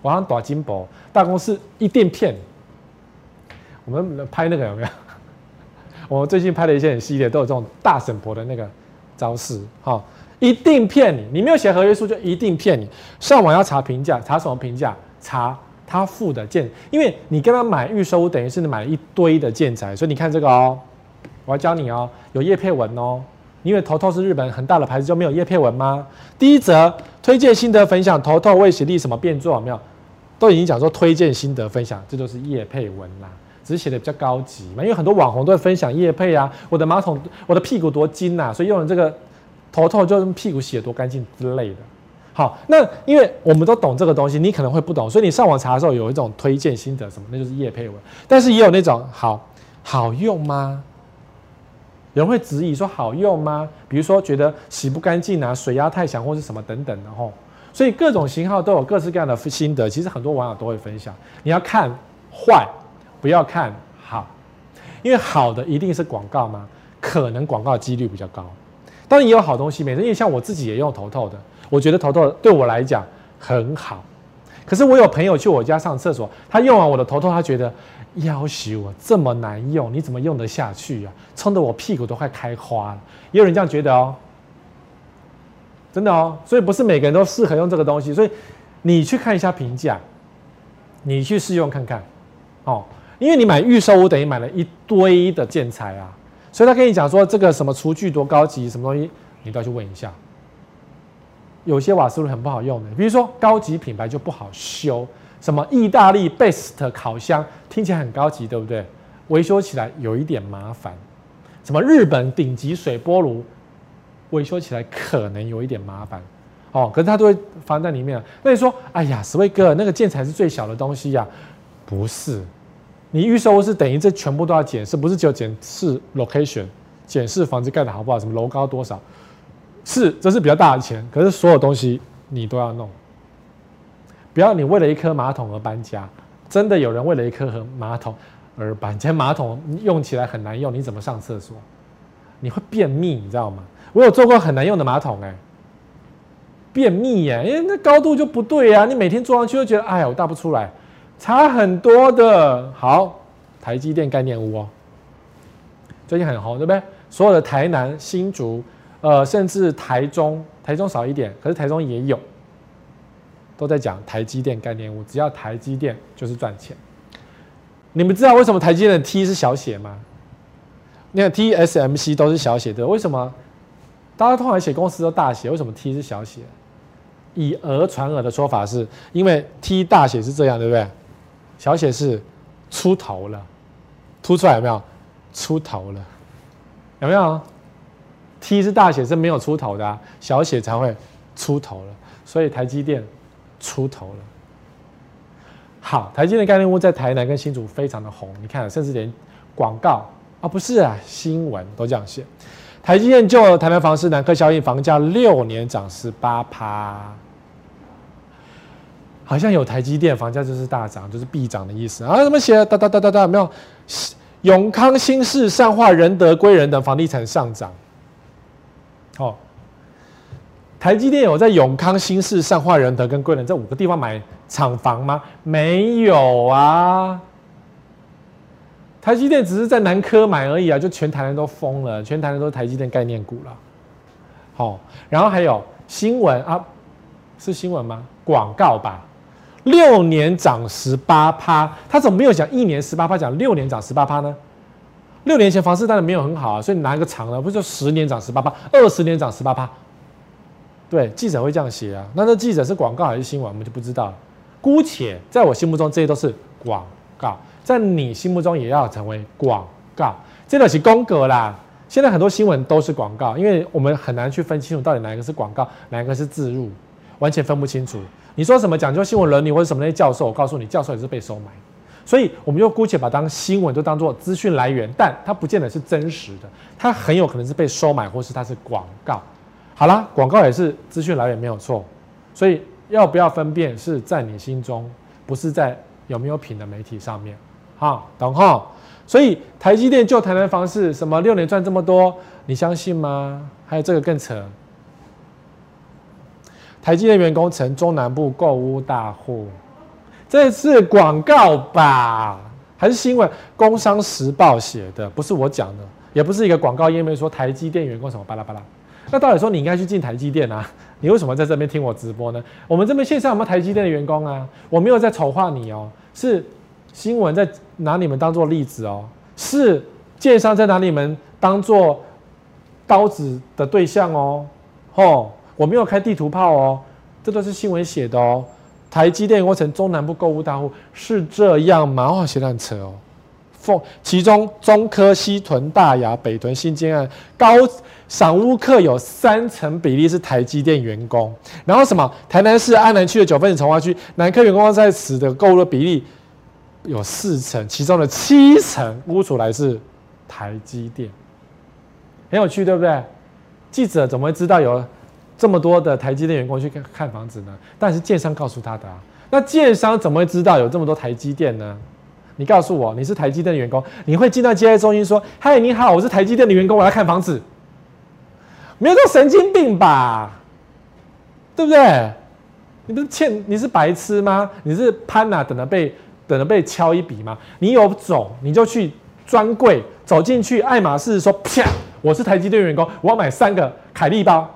我好像打金箔，大公司一定骗你。我们拍那个有没有？我最近拍了一些很系列，都有这种大婶婆的那个招式。哈，一定骗你。你没有写合约书，就一定骗你。上网要查评价，查什么评价？查。他付的建，因为你跟他买预售屋，等于是你买了一堆的建材，所以你看这个哦，我要教你哦，有叶配文哦。因为头透是日本很大的牌子就没有叶配文吗？第一则推荐心得分享，头透为协力什么变做有没有？都已经讲说推荐心得分享，这就是叶配文啦，只是写的比较高级嘛。因为很多网红都会分享叶配啊，我的马桶，我的屁股多金呐，所以用了这个头透就屁股洗得多干净之类的。好，那因为我们都懂这个东西，你可能会不懂，所以你上网查的时候有一种推荐心得什么，那就是叶配文。但是也有那种好好用吗？人会质疑说好用吗？比如说觉得洗不干净啊，水压太强或是什么等等的吼。所以各种型号都有各式各样的心得，其实很多网友都会分享。你要看坏，不要看好，因为好的一定是广告吗？可能广告几率比较高。当然也有好东西，没错，因为像我自己也用头透的，我觉得头头对我来讲很好。可是我有朋友去我家上厕所，他用完我的头头，他觉得要死我这么难用，你怎么用得下去啊？冲得我屁股都快开花了。也有人这样觉得哦。真的哦，所以不是每个人都适合用这个东西，所以你去看一下评价，你去试用看看，哦，因为你买预售我等于买了一堆的建材啊，所以他跟你讲说这个什么厨具多高级，什么东西你都要去问一下。有些瓦斯炉很不好用的，比如说高级品牌就不好修，什么意大利 Best 烤箱听起来很高级，对不对？维修起来有一点麻烦。什么日本顶级水波炉？维修起来可能有一点麻烦，哦，可是它都会放在里面。那你说，哎呀，史威哥，那个建材是最小的东西呀？不是，你预售是等于这全部都要检视，不是只有检视 location，检视房子盖的好不好，什么楼高多少，是，这是比较大的钱。可是所有东西你都要弄，不要你为了一颗马桶而搬家。真的有人为了一颗和马桶而搬家，马桶用起来很难用，你怎么上厕所？你会便秘，你知道吗？我有做过很难用的马桶，哎，便秘耶，因为那高度就不对呀，你每天坐上去就觉得，哎呀，我大不出来，差很多的。好，台积电概念屋哦，最近很红，对不对？所有的台南、新竹，呃，甚至台中，台中少一点，可是台中也有，都在讲台积电概念屋，只要台积电就是赚钱。你们知道为什么台积电的 T 是小写吗？你看 TSMC 都是小写的，为什么？大家通常写公司都大写，为什么 T 是小写？以讹传讹的说法是，因为 T 大写是这样，对不对？小写是出头了，凸出来有没有？出头了，有没有？T 是大写是没有出头的啊，小写才会出头了，所以台积电出头了。好，台积电概念屋在台南跟新竹非常的红，你看，甚至连广告啊，不是啊，新闻都这样写。台积电就台南房市南科效应，房价六年涨十八趴，好像有台积电，房价就是大涨，就是必涨的意思啊？怎么写？哒哒哒哒哒，没有？永康、新市、善化、仁德、归仁等房地产上涨。哦，台积电有在永康、新市、善化、仁德跟归仁这五个地方买厂房吗？没有啊。台积电只是在南科买而已啊，就全台湾都疯了，全台湾都是台积电概念股了。好，然后还有新闻啊，是新闻吗？广告吧，六年涨十八趴，他怎么没有讲一年十八趴，讲六年涨十八趴呢？六年前房市当然没有很好啊，所以你拿一个长的，不是说十年涨十八趴，二十年涨十八趴？对，记者会这样写啊，那这记者是广告还是新闻，我们就不知道了。姑且在我心目中，这些都是广告。在你心目中也要成为广告，这个是宫格啦。现在很多新闻都是广告，因为我们很难去分清楚到底哪一个是广告，哪一个是自入，完全分不清楚。你说什么讲究新闻伦理或者什么那些教授，我告诉你，教授也是被收买。所以我们就姑且把当新闻就当做资讯来源，但它不见得是真实的，它很有可能是被收买，或是它是广告。好啦，广告也是资讯来源没有错，所以要不要分辨是在你心中，不是在有没有品的媒体上面。好，懂哈？所以台积电救台南房市，什么六年赚这么多，你相信吗？还有这个更扯，台积电员工成中南部购屋大户，这是广告吧？还是新闻？工商时报写的，不是我讲的，也不是一个广告页面说台积电员工什么巴拉巴拉。那到底说你应该去进台积电啊？你为什么在这边听我直播呢？我们这边线上有没有台积电的员工啊？我没有在丑化你哦，是。新闻在拿你们当做例子哦，是建商在拿你们当做刀子的对象哦，吼，我没有开地图炮哦，这都是新闻写的哦。台积电过成中南部购物大户是这样吗？哇，写得很扯哦。凤其中中科、西屯、大雅、北屯、新建案高赏屋客有三成比例是台积电员工，然后什么？台南市安南区的九份子重划区南科员工在此的购物的比例。有四成，其中的七成屋主来自台积电，很有趣，对不对？记者怎么会知道有这么多的台积电员工去看看房子呢？但是建商告诉他的啊。那建商怎么会知道有这么多台积电呢？你告诉我，你是台积电的员工，你会进到接待中心说：“嗨，你好，我是台积电的员工，我来看房子。”没有这神经病吧？对不对？你不是欠，你是白痴吗？你是潘娜等着被等着被敲一笔吗？你有种你就去专柜走进去，爱马仕说：“啪，我是台积电员工，我要买三个凯利包。”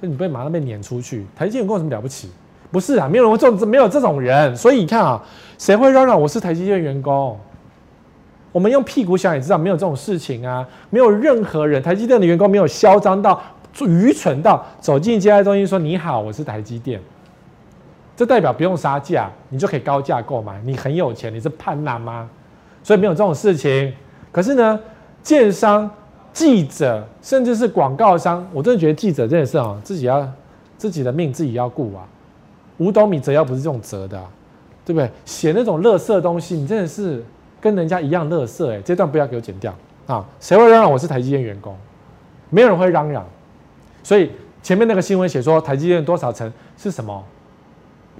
那你被马上被撵出去。台积电有什么了不起？不是啊，没有人会做，没有这种人。所以你看啊，谁会嚷嚷我是台积电员工？我们用屁股想也知道，没有这种事情啊。没有任何人，台积电的员工没有嚣张到、愚蠢到走进接待中心说：“你好，我是台积电。”这代表不用杀价，你就可以高价购买。你很有钱，你是叛难吗？所以没有这种事情。可是呢，建商、记者，甚至是广告商，我真的觉得记者真的是啊，自己要自己的命自己要顾啊。五斗米折腰不是这种折的，啊，对不对？写那种垃圾东西，你真的是跟人家一样垃圾哎！这段不要给我剪掉啊！谁会嚷嚷我是台积电员工？没有人会嚷嚷。所以前面那个新闻写说台积电多少层是什么？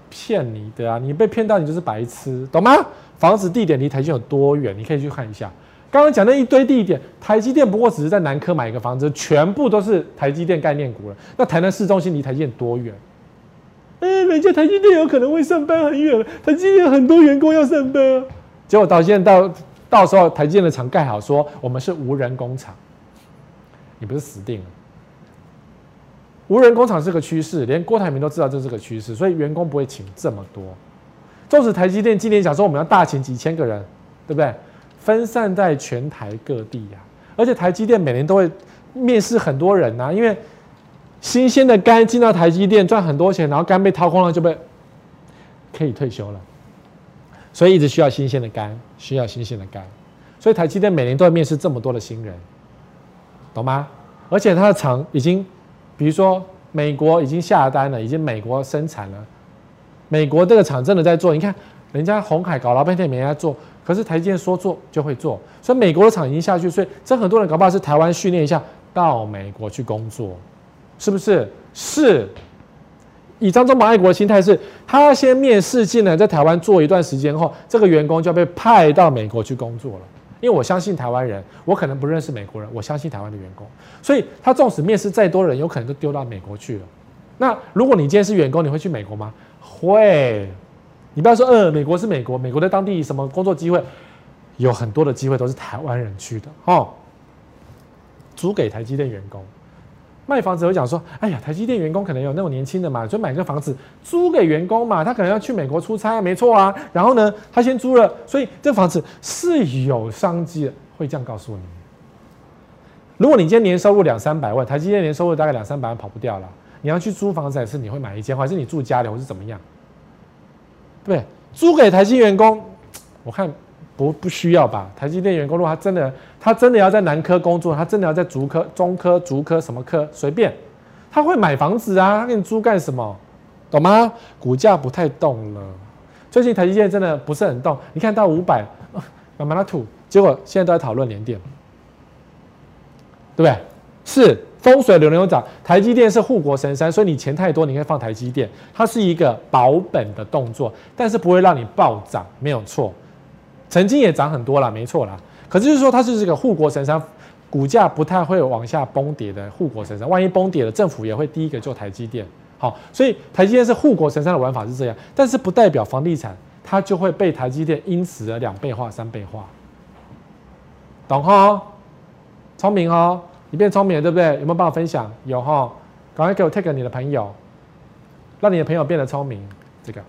骗你的啊！你被骗到你就是白痴，懂吗？房子地点离台积电有多远？你可以去看一下。刚刚讲那一堆地点，台积电不过只是在南科买一个房子，全部都是台积电概念股了。那台南市中心离台积电多远？哎，人家台积电有可能会上班很远，台积电很多员工要上班，结果到现在到到时候台积电的厂盖好，说我们是无人工厂，你不是死定了？无人工厂是个趋势，连郭台铭都知道这是个趋势，所以员工不会请这么多。纵使台积电今年想说我们要大请几千个人，对不对？分散在全台各地呀、啊，而且台积电每年都会面试很多人呐、啊，因为。新鲜的肝进到台积电赚很多钱，然后肝被掏空了就被可以退休了，所以一直需要新鲜的肝，需要新鲜的肝，所以台积电每年都会面试这么多的新人，懂吗？而且它的厂已经，比如说美国已经下单了，已经美国生产了，美国这个厂真的在做，你看人家红海搞老半天没人家做，可是台积电说做就会做，所以美国的厂已经下去，所以这很多人搞不好是台湾训练一下到美国去工作。是不是？是。以张忠谋爱国的心态是，他先面试进来，在台湾做一段时间后，这个员工就要被派到美国去工作了。因为我相信台湾人，我可能不认识美国人，我相信台湾的员工，所以他纵使面试再多人，有可能都丢到美国去了。那如果你今天是员工，你会去美国吗？会。你不要说，呃，美国是美国，美国在当地什么工作机会，有很多的机会都是台湾人去的哦，租给台积电员工。卖房子会讲说，哎呀，台积电员工可能有那种年轻的嘛，就买个房子租给员工嘛，他可能要去美国出差，没错啊。然后呢，他先租了，所以这房子是有商机的，会这样告诉你。如果你今天年收入两三百万，台积电年收入大概两三百万跑不掉了，你要去租房子还是你会买一间，还是你住家里，或是怎么样？对，租给台积员工，我看。不不需要吧？台积电员工，如果他真的他真的要在南科工作，他真的要在竹科、中科、竹科什么科随便，他会买房子啊，他给你租干什么？懂吗？股价不太动了，最近台积电真的不是很动。你看到五百，买买它吐，结果现在都在讨论连电，对不对？是风水轮流转，台积电是护国神山，所以你钱太多，你可以放台积电，它是一个保本的动作，但是不会让你暴涨，没有错。曾经也涨很多了，没错啦。可是就是说，它是这个护国神山，股价不太会往下崩跌的护国神山。万一崩跌了，政府也会第一个救台积电。好，所以台积电是护国神山的玩法是这样，但是不代表房地产它就会被台积电因此而两倍化、三倍化。懂哈？聪明哈？你变聪明了，对不对？有没有帮我分享？有哈？赶快给我 take 你的朋友，让你的朋友变得聪明。这个。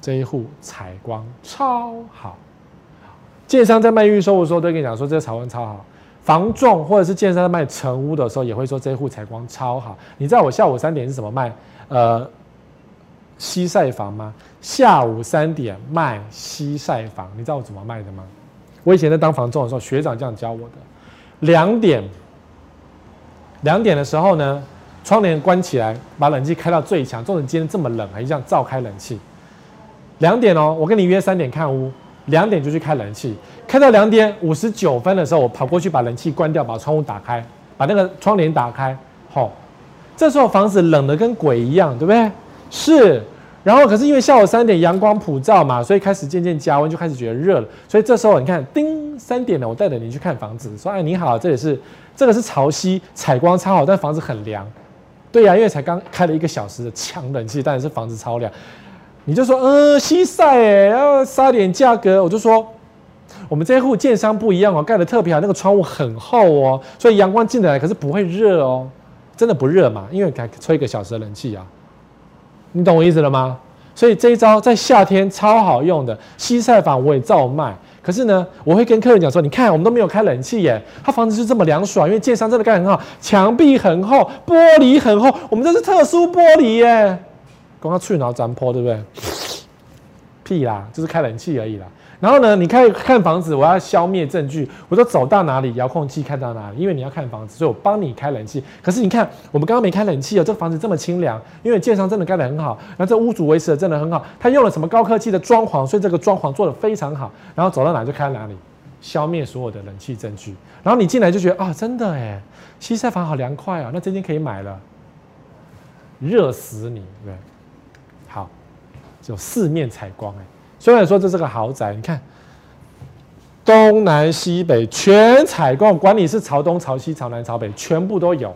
这一户采光超好，建商在卖预售的时候都跟你讲说这个采光超好，房仲或者是建商在卖成屋的时候也会说这一户采光超好。你知道我下午三点是怎么卖呃西晒房吗？下午三点卖西晒房，你知道我怎么卖的吗？我以前在当房仲的时候，学长这样教我的。两点，两点的时候呢，窗帘关起来，把冷气开到最强。纵使今天这么冷，还这样照开冷气。两点哦，我跟你约三点看屋，两点就去开冷气，开到两点五十九分的时候，我跑过去把冷气关掉，把窗户打开，把那个窗帘打开，好，这时候房子冷得跟鬼一样，对不对？是。然后可是因为下午三点阳光普照嘛，所以开始渐渐加温，就开始觉得热了。所以这时候你看，叮，三点了，我带着你去看房子，说，哎，你好，这里是这个是潮汐，采光超好，但房子很凉。对呀、因为才刚开了一个小时的强冷气，但是房子超凉。你就说，嗯，西晒哎，要杀点价格。我就说，我们这户建商不一样哦，盖得特别好，那个窗户很厚哦，所以阳光进来，可是不会热哦，真的不热嘛，因为才吹一个小时的冷气啊。你懂我意思了吗？所以这一招在夏天超好用的，西晒房我也照卖。可是呢，我会跟客人讲说，你看我们都没有开冷气耶，他房子就这么凉爽，因为建商真的盖很好，墙壁很厚，玻璃很厚，我们这是特殊玻璃耶。刚刚去脑斩坡，对不对？屁啦，就是开冷气而已啦。然后呢，你看看房子，我要消灭证据，我就走到哪里，遥控器看到哪里。因为你要看房子，所以我帮你开冷气。可是你看，我们刚刚没开冷气哦，这房子这么清凉，因为建商真的盖得很好，然后这屋主维持的真的很好，他用了什么高科技的装潢，所以这个装潢做得非常好。然后走到哪就开哪里，消灭所有的冷气证据。然后你进来就觉得啊，真的哎，西晒房好凉快啊，那这间可以买了，热死你，对不对？好，就四面采光哎。虽然说这是个豪宅，你看东南西北全采光，管你是朝东、朝西、朝南、朝北，全部都有，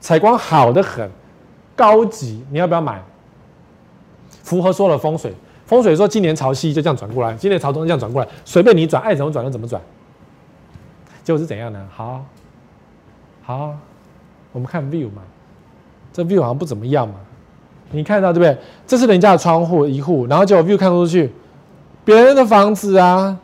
采光好的很，高级。你要不要买？符合所有的风水。风水说今年朝西就这样转过来，今年朝东这样转过来，随便你转，爱怎么转就怎么转。结果是怎样呢？好，好，我们看 view 嘛，这 view 好像不怎么样嘛。你看到对不对？这是人家的窗户一户，然后结果 view 看出去。别人的房子啊，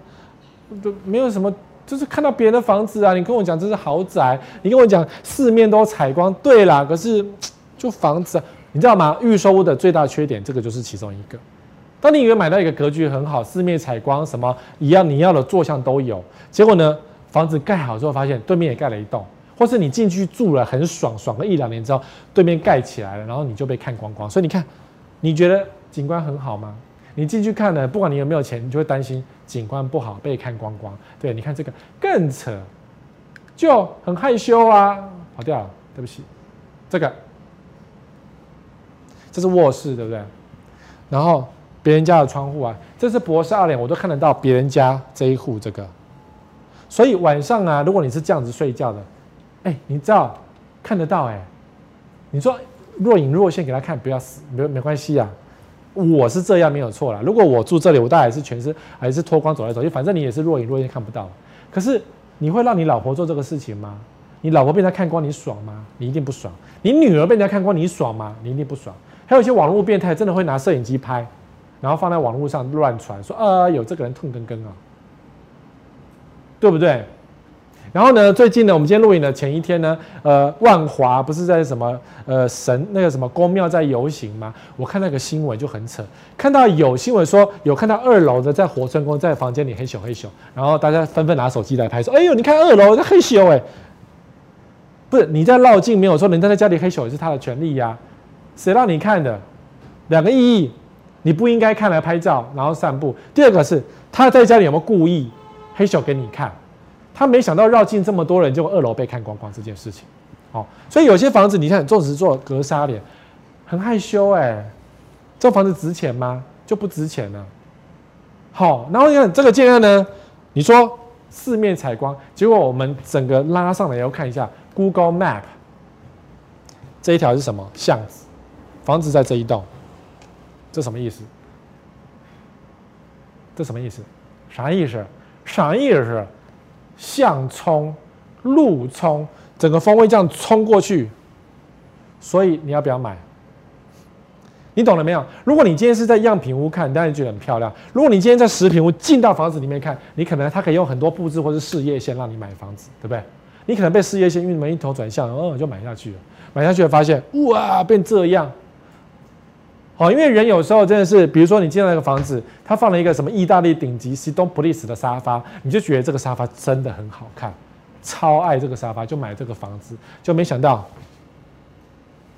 都没有什么，就是看到别人的房子啊。你跟我讲这是豪宅，你跟我讲四面都采光，对啦。可是就房子，你知道吗？预售屋的最大缺点，这个就是其中一个。当你以为买到一个格局很好，四面采光，什么一样你要的坐向都有，结果呢，房子盖好之后发现对面也盖了一栋，或是你进去住了很爽，爽个一两年之后，对面盖起来了，然后你就被看光光。所以你看，你觉得景观很好吗？你进去看呢，不管你有没有钱，你就会担心景观不好被看光光。对，你看这个更扯，就很害羞啊，跑掉了，对不起。这个，这是卧室，对不对？然后别人家的窗户啊，这是博士二脸，我都看得到别人家这一户这个。所以晚上啊，如果你是这样子睡觉的，哎，你知道看得到哎，你说若隐若现给他看，不要死，没没关系啊。我是这样没有错啦。如果我住这里，我大概是全身还是脱光走来走去，反正你也是若隐若现看不到。可是你会让你老婆做这个事情吗？你老婆被人家看光，你爽吗？你一定不爽。你女儿被人家看光，你爽吗？你一定不爽。还有一些网络变态，真的会拿摄影机拍，然后放在网络上乱传，说啊有这个人痛根根啊，对不对？然后呢，最近呢，我们今天录影的前一天呢，呃，万华不是在什么呃神那个什么宫庙在游行吗？我看那个新闻就很扯，看到有新闻说有看到二楼的在活春宫在房间里嘿咻嘿咻，然后大家纷纷拿手机来拍，说，哎呦，你看二楼在嘿咻哎，不是你在绕境没有说人家在家里嘿咻也是他的权利呀，谁让你看的？两个意义，你不应该看来拍照然后散步。第二个是他在家里有没有故意嘿咻给你看？他没想到绕进这么多人，就二楼被看光光这件事情，哦，所以有些房子你看，纵使做格纱帘，很害羞哎，这房子值钱吗？就不值钱了。好，然后你看这个建案呢，你说四面采光，结果我们整个拉上来要看一下 Google Map，这一条是什么巷子？房子在这一栋，这什么意思？这什么意思？啥意思？啥意思？向冲，路冲，整个风会这样冲过去，所以你要不要买？你懂了没有？如果你今天是在样品屋看，你当然觉得很漂亮；如果你今天在实品屋进到房子里面看，你可能它可以用很多布置或是事业线让你买房子，对不对？你可能被事业线运门一头转向，哦，就买下去了。买下去了，发现哇，变这样。哦，因为人有时候真的是，比如说你进到一个房子，他放了一个什么意大利顶级 Sidon Place 的沙发，你就觉得这个沙发真的很好看，超爱这个沙发，就买这个房子，就没想到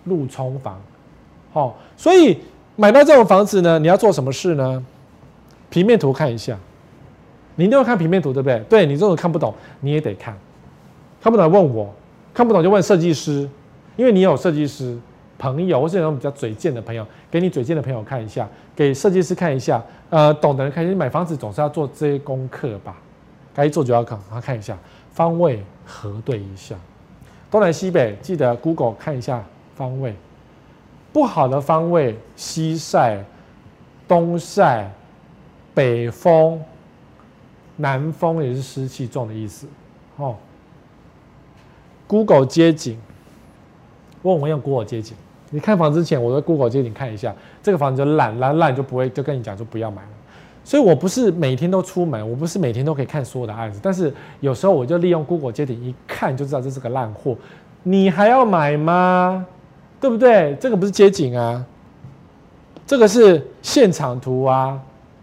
路冲房。哦，所以买到这种房子呢，你要做什么事呢？平面图看一下，你一定要看平面图，对不对？对，你这种看不懂，你也得看，看不懂问我，看不懂就问设计师，因为你有设计师朋友，或是那种比较嘴贱的朋友，给你嘴贱的朋友看一下，给设计师看一下，呃，懂的人看。你买房子总是要做这些功课吧？该做就要看，然后看一下方位，核对一下东南西北，记得 Google 看一下方位，不好的方位，西晒、东晒、北风、南风也是湿气重的意思，哦。Google 街景，问我用 Google 街景。你看房之前，我在 Google 街景看一下，这个房子就烂烂烂，就不会就跟你讲，就不要买了。所以我不是每天都出门，我不是每天都可以看所有的案子，但是有时候我就利用 Google 街景一看就知道这是个烂货，你还要买吗？对不对？这个不是街景啊，这个是现场图啊，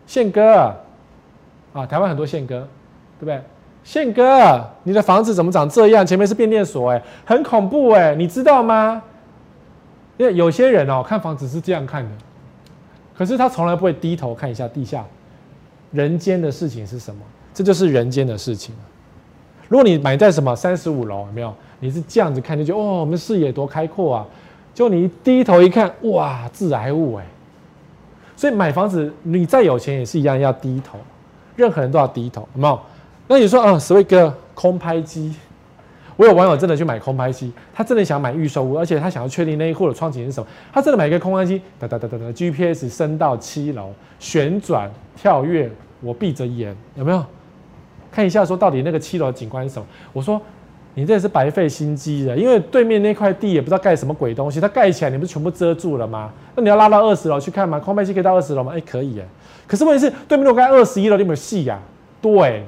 宪哥啊，台湾很多宪哥，对不对？宪哥，你的房子怎么长这样？前面是变电所，哎，很恐怖，哎，你知道吗？因为有些人哦，看房子是这样看的，可是他从来不会低头看一下地下人间的事情是什么。这就是人间的事情。如果你买在什么三十五楼，有没有？你是这样子看，就觉得哦，我们视野多开阔啊！就你低头一看，哇，致癌物哎！所以买房子，你再有钱也是一样要低头，任何人都要低头，有没有？那你说啊，十位哥空拍机，我有网友真的去买空拍机，他真的想买预售屋，而且他想要确定那一户的窗景是什么，他真的买一个空拍机，哒哒哒哒哒，GPS 升到七楼，旋转跳跃，我闭着眼，有没有？看一下说到底那个七楼景观是什么？我说你这是白费心机的，因为对面那块地也不知道盖什么鬼东西，它盖起来你不是全部遮住了吗？那你要拉到二十楼去看吗？空拍机可以到二十楼吗？哎，可以哎，可是问题是对面如果盖二十一楼，你有没有戏呀？对。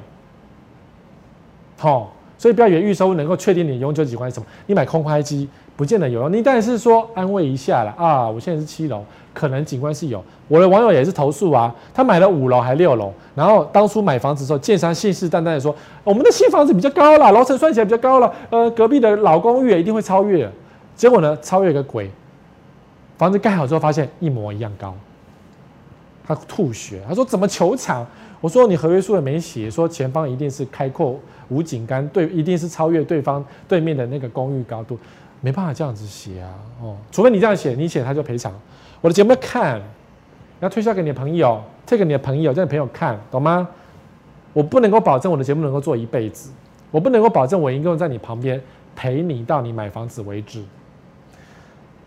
好、所以不要以为预售能够确定你永久景观是什么，你买空拍机不见得有用。你但是说安慰一下啦，啊，我现在是七楼，可能景观是有。我的网友也是投诉啊，他买了五楼还六楼，然后当初买房子的时候，建商信誓旦旦的说，我们的新房子比较高了，楼层算起来比较高了，呃，隔壁的老公寓也一定会超越。结果呢，超越个鬼，房子盖好之后发现一模一样高，他吐血，他说怎么求偿？我说你合约书也没写，说前方一定是开阔无井杆，对，一定是超越对方对面的那个公寓高度，没办法这样子写啊，哦，除非你这样写，你写他就赔偿。我的节目要看，要推销给你的朋友，推给你的朋友，让你朋友看，懂吗？我不能够保证我的节目能够做一辈子，我不能够保证我一个人在你旁边陪你到你买房子为止，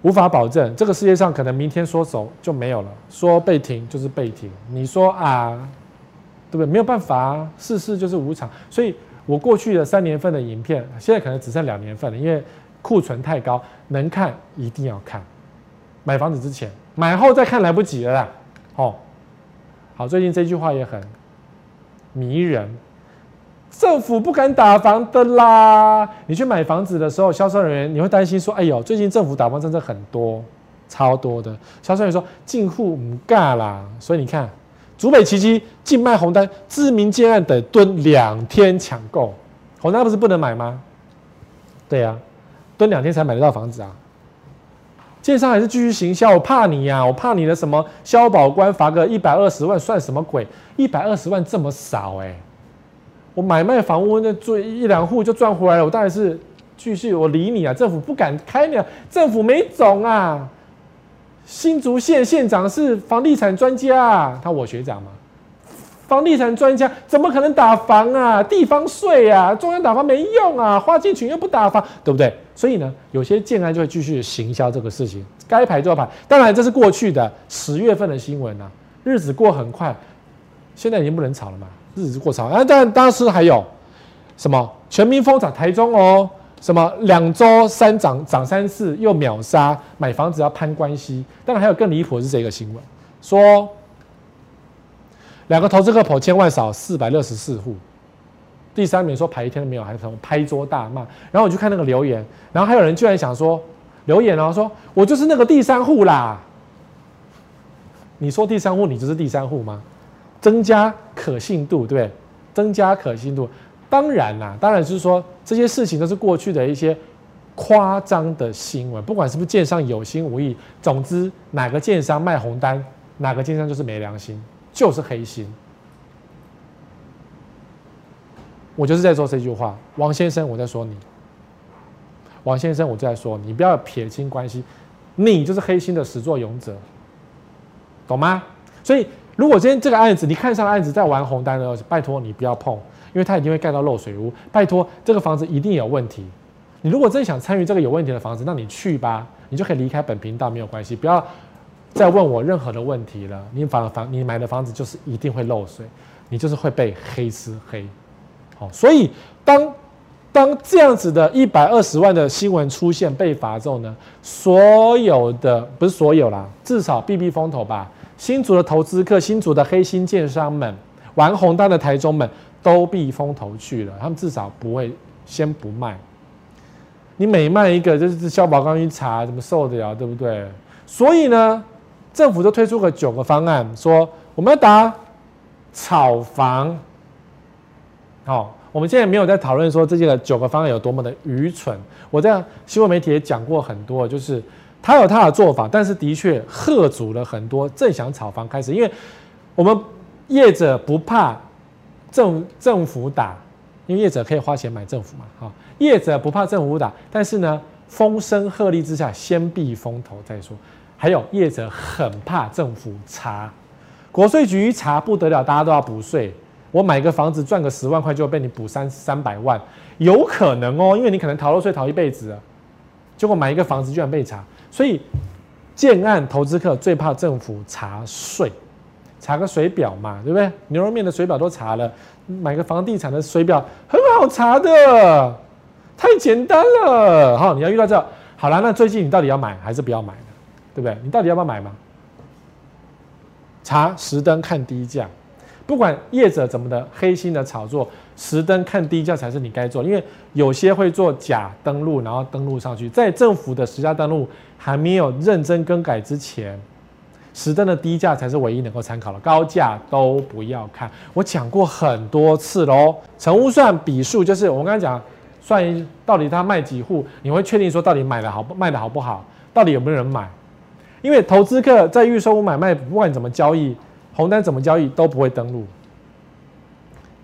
无法保证。这个世界上可能明天说走就没有了，说被停就是被停。你说啊？对不对？没有办法啊，世事就是无常。所以我过去的三年份的影片，现在可能只剩两年份了，因为库存太高，能看一定要看。买房子之前，买后再看来不及了啦。哦，好，最近这句话也很迷人。政府不敢打房的啦。你去买房子的时候，销售人员你会担心说：“哎呦，最近政府打房政策很多，超多的。”销售人员说：“进户唔尬啦。”所以你看。竹北奇迹竞卖红单，知名建案等蹲两天抢购，红单不是不能买吗？对呀、蹲两天才买得到房子啊！建商还是继续行销，我怕你呀、我怕你的什么消保官罚个一百二十万算什么鬼？一百二十万这么少哎、我买卖房屋那做一两户就赚回来了，我当然是继续我理你啊！政府不敢开你啊，政府没种啊！新竹县县长是房地产专家啊，他我学长嘛，房地产专家怎么可能打房啊？地方税啊，中央打房没用啊，花建群又不打房，对不对？所以呢，有些建案就会继续行销这个事情，该排就要排。当然这是过去的十月份的新闻啊，日子过很快，现在已经不能炒了嘛，日子过长啊。但当时还有什么全民疯涨台中哦。什么两周三涨涨三次又秒杀，买房子要攀关系。当然还有更离谱的是这个新闻，说两个投资客跑千万少四百六十四户，第三名说排一天都没有，还什么拍桌大骂。然后我就看那个留言，然后还有人居然想说留言哦，说我就是那个第三户啦。你说第三户，你就是第三户吗？增加可信度，对不对？增加可信度。当然啦，当然就是说这些事情都是过去的一些夸张的新闻，不管是不是建商有心无意，总之哪个建商卖红单，哪个建商就是没良心，就是黑心。我就是在说这句话，王先生，我在说你。王先生，我就在说，你不要撇清关系，你就是黑心的始作俑者，懂吗？所以，如果今天这个案子你看上案子在玩红单的，拜托你不要碰，因为它一定会盖到漏水屋。拜托，这个房子一定有问题。你如果真想参与这个有问题的房子，那你去吧，你就可以离开本频道，没有关系，不要再问我任何的问题了。你房房你买的房子就是一定会漏水，你就是会被黑吃黑。好，所以当当这样子的一百二十万的新闻出现被罚之后呢，所有的不是所有啦，至少避避风头吧。新竹的投资客、新竹的黑心建商们、玩红单的台中们都避风头去了，他们至少不会先不卖。你每卖一个，就是消保刚一查，怎么受得了，对不对？所以呢，政府就推出个九个方案，说我们要打炒房。好，我们现在没有在讨论说这个九个方案有多么的愚蠢。我在新闻媒体也讲过很多，就是他有他的做法，但是的确吓阻了很多正想炒房开始，因为我们业者不怕政政府打。因为业者可以花钱买政府嘛，哈，业者不怕政府打，但是呢，风声鹤唳之下，先避风头再说。还有业者很怕政府查，国税局一查不得了，大家都要补税。我买个房子赚个十万块，就会被你补三三百万，有可能哦，因为你可能逃漏税逃一辈子，结果买一个房子居然被查，所以建案投资客最怕政府查税，查个水表嘛，对不对？牛肉面的水表都查了。买个房地产的水表很好查的，太简单了。好，你要遇到这，好了，那最近你到底要买还是不要买呢？对不对？你到底要不要买嘛？查实登看低价，不管业者怎么的黑心的炒作，实登看低价才是你该做。因为有些会做假登录，然后登录上去，在政府的实价登录还没有认真更改之前。实登的低价才是唯一能够参考的，高价都不要看。我讲过很多次喽，成屋算笔数，就是我刚才讲，算一到底他卖几户，你会确定说到底买的好不卖的好不好，到底有没有人买？因为投资客在预售屋买卖，不管怎么交易，红单怎么交易都不会登录。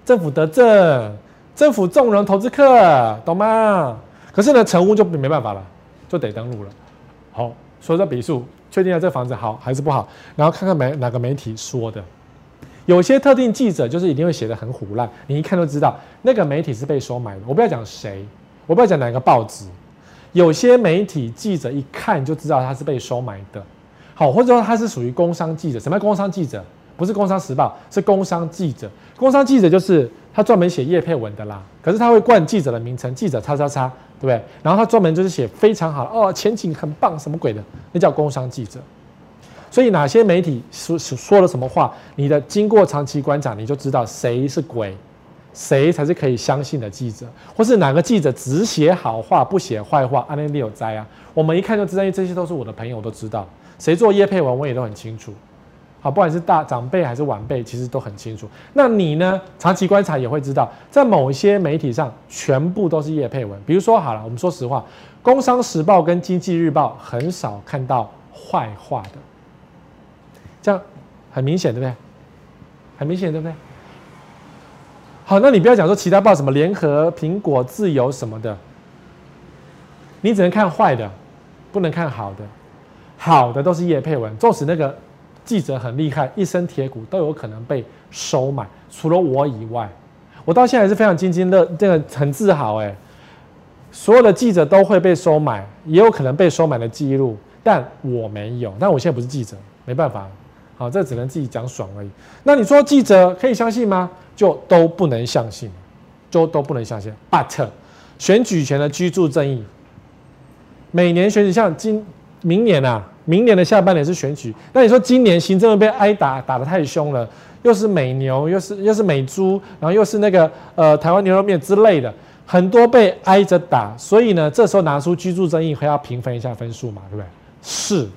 政府得证，政府纵容投资客，懂吗？可是呢，成屋就没办法了，就得登录了。好，说这笔数。确定了这房子好还是不好，然后看看媒哪个媒体说的。有些特定记者就是一定会写得很唬烂，你一看就知道那个媒体是被收买的。我不要讲谁，我不要讲哪个报纸。有些媒体记者一看就知道他是被收买的，好，或者说他是属于工商记者。什么工商记者？不是工商时报，是工商记者。工商记者就是他专门写业配文的啦。可是他会冠记者的名称，记者叉叉叉。对不对？然后他专门就是写非常好哦，前景很棒，什么鬼的？那叫工商记者。所以哪些媒体说说了什么话，你的经过长期观察，你就知道谁是鬼，谁才是可以相信的记者，或是哪个记者只写好话不写坏话。阿内利有灾啊，我们一看就知道，因为这些都是我的朋友，我都知道谁做业配文，我也都很清楚。啊，不管是大长辈还是晚辈，其实都很清楚。那你呢？长期观察也会知道，在某一些媒体上，全部都是叶配文。比如说，好了，我们说实话，《工商时报》跟《经济日报》很少看到坏话的，这样很明显，对不对？很明显，对不对？好，那你不要讲说其他报什么联合、苹果、自由什么的，你只能看坏的，不能看好的。好的都是叶配文，纵使那个。记者很厉害，一身铁骨都有可能被收买。除了我以外，我到现在还是非常津津乐，这个很自豪哎。所有的记者都会被收买，也有可能被收买的记录，但我没有。但我现在不是记者，没办法。好，这只能自己讲爽而已。那你说记者可以相信吗？就都不能相信，就都不能相信。But 选举前的居住正义，每年选举像今明年啊。明年的下半年是选举，那你说今年行政会被挨打打得太凶了，又是美牛，又是又是美猪，然后又是那个呃台湾牛肉面之类的，很多被挨着打，所以呢，这时候拿出居住争议会要平分一下分数嘛，对不对？是，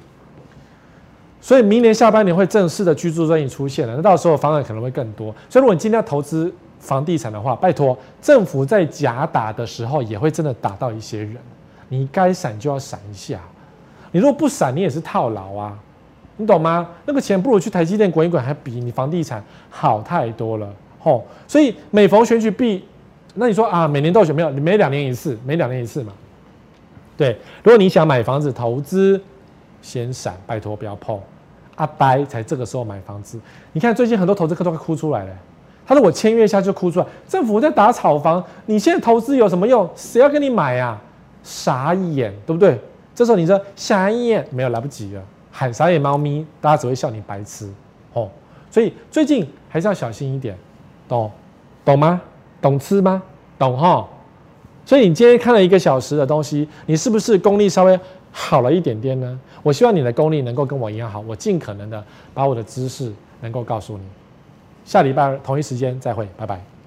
所以明年下半年会正式的居住争议出现了，那到时候方案可能会更多。所以如果你今天要投资房地产的话，拜托政府在假打的时候也会真的打到一些人，你该闪就要闪一下。你如果不闪，你也是套牢啊，你懂吗？那个钱不如去台积电滚一滚，还比你房地产好太多了，吼！所以每逢选举必，那你说啊，每年都选没有？你每两年一次，每两年一次嘛。对，如果你想买房子投资，先闪，拜托不要碰。阿呆才这个时候买房子，你看最近很多投资客都快哭出来了。他说我签约一下就哭出来，政府在打炒房，你现在投资有什么用？谁要跟你买啊？傻眼，对不对？这时候你说傻眼，没有来不及了，喊傻眼猫咪，大家只会笑你白痴哦。所以最近还是要小心一点，懂懂吗？懂吃吗？懂哈。所以你今天看了一个小时的东西，你是不是功力稍微好了一点点呢？我希望你的功力能够跟我一样好，我尽可能的把我的知识能够告诉你。下礼拜同一时间再会，拜拜。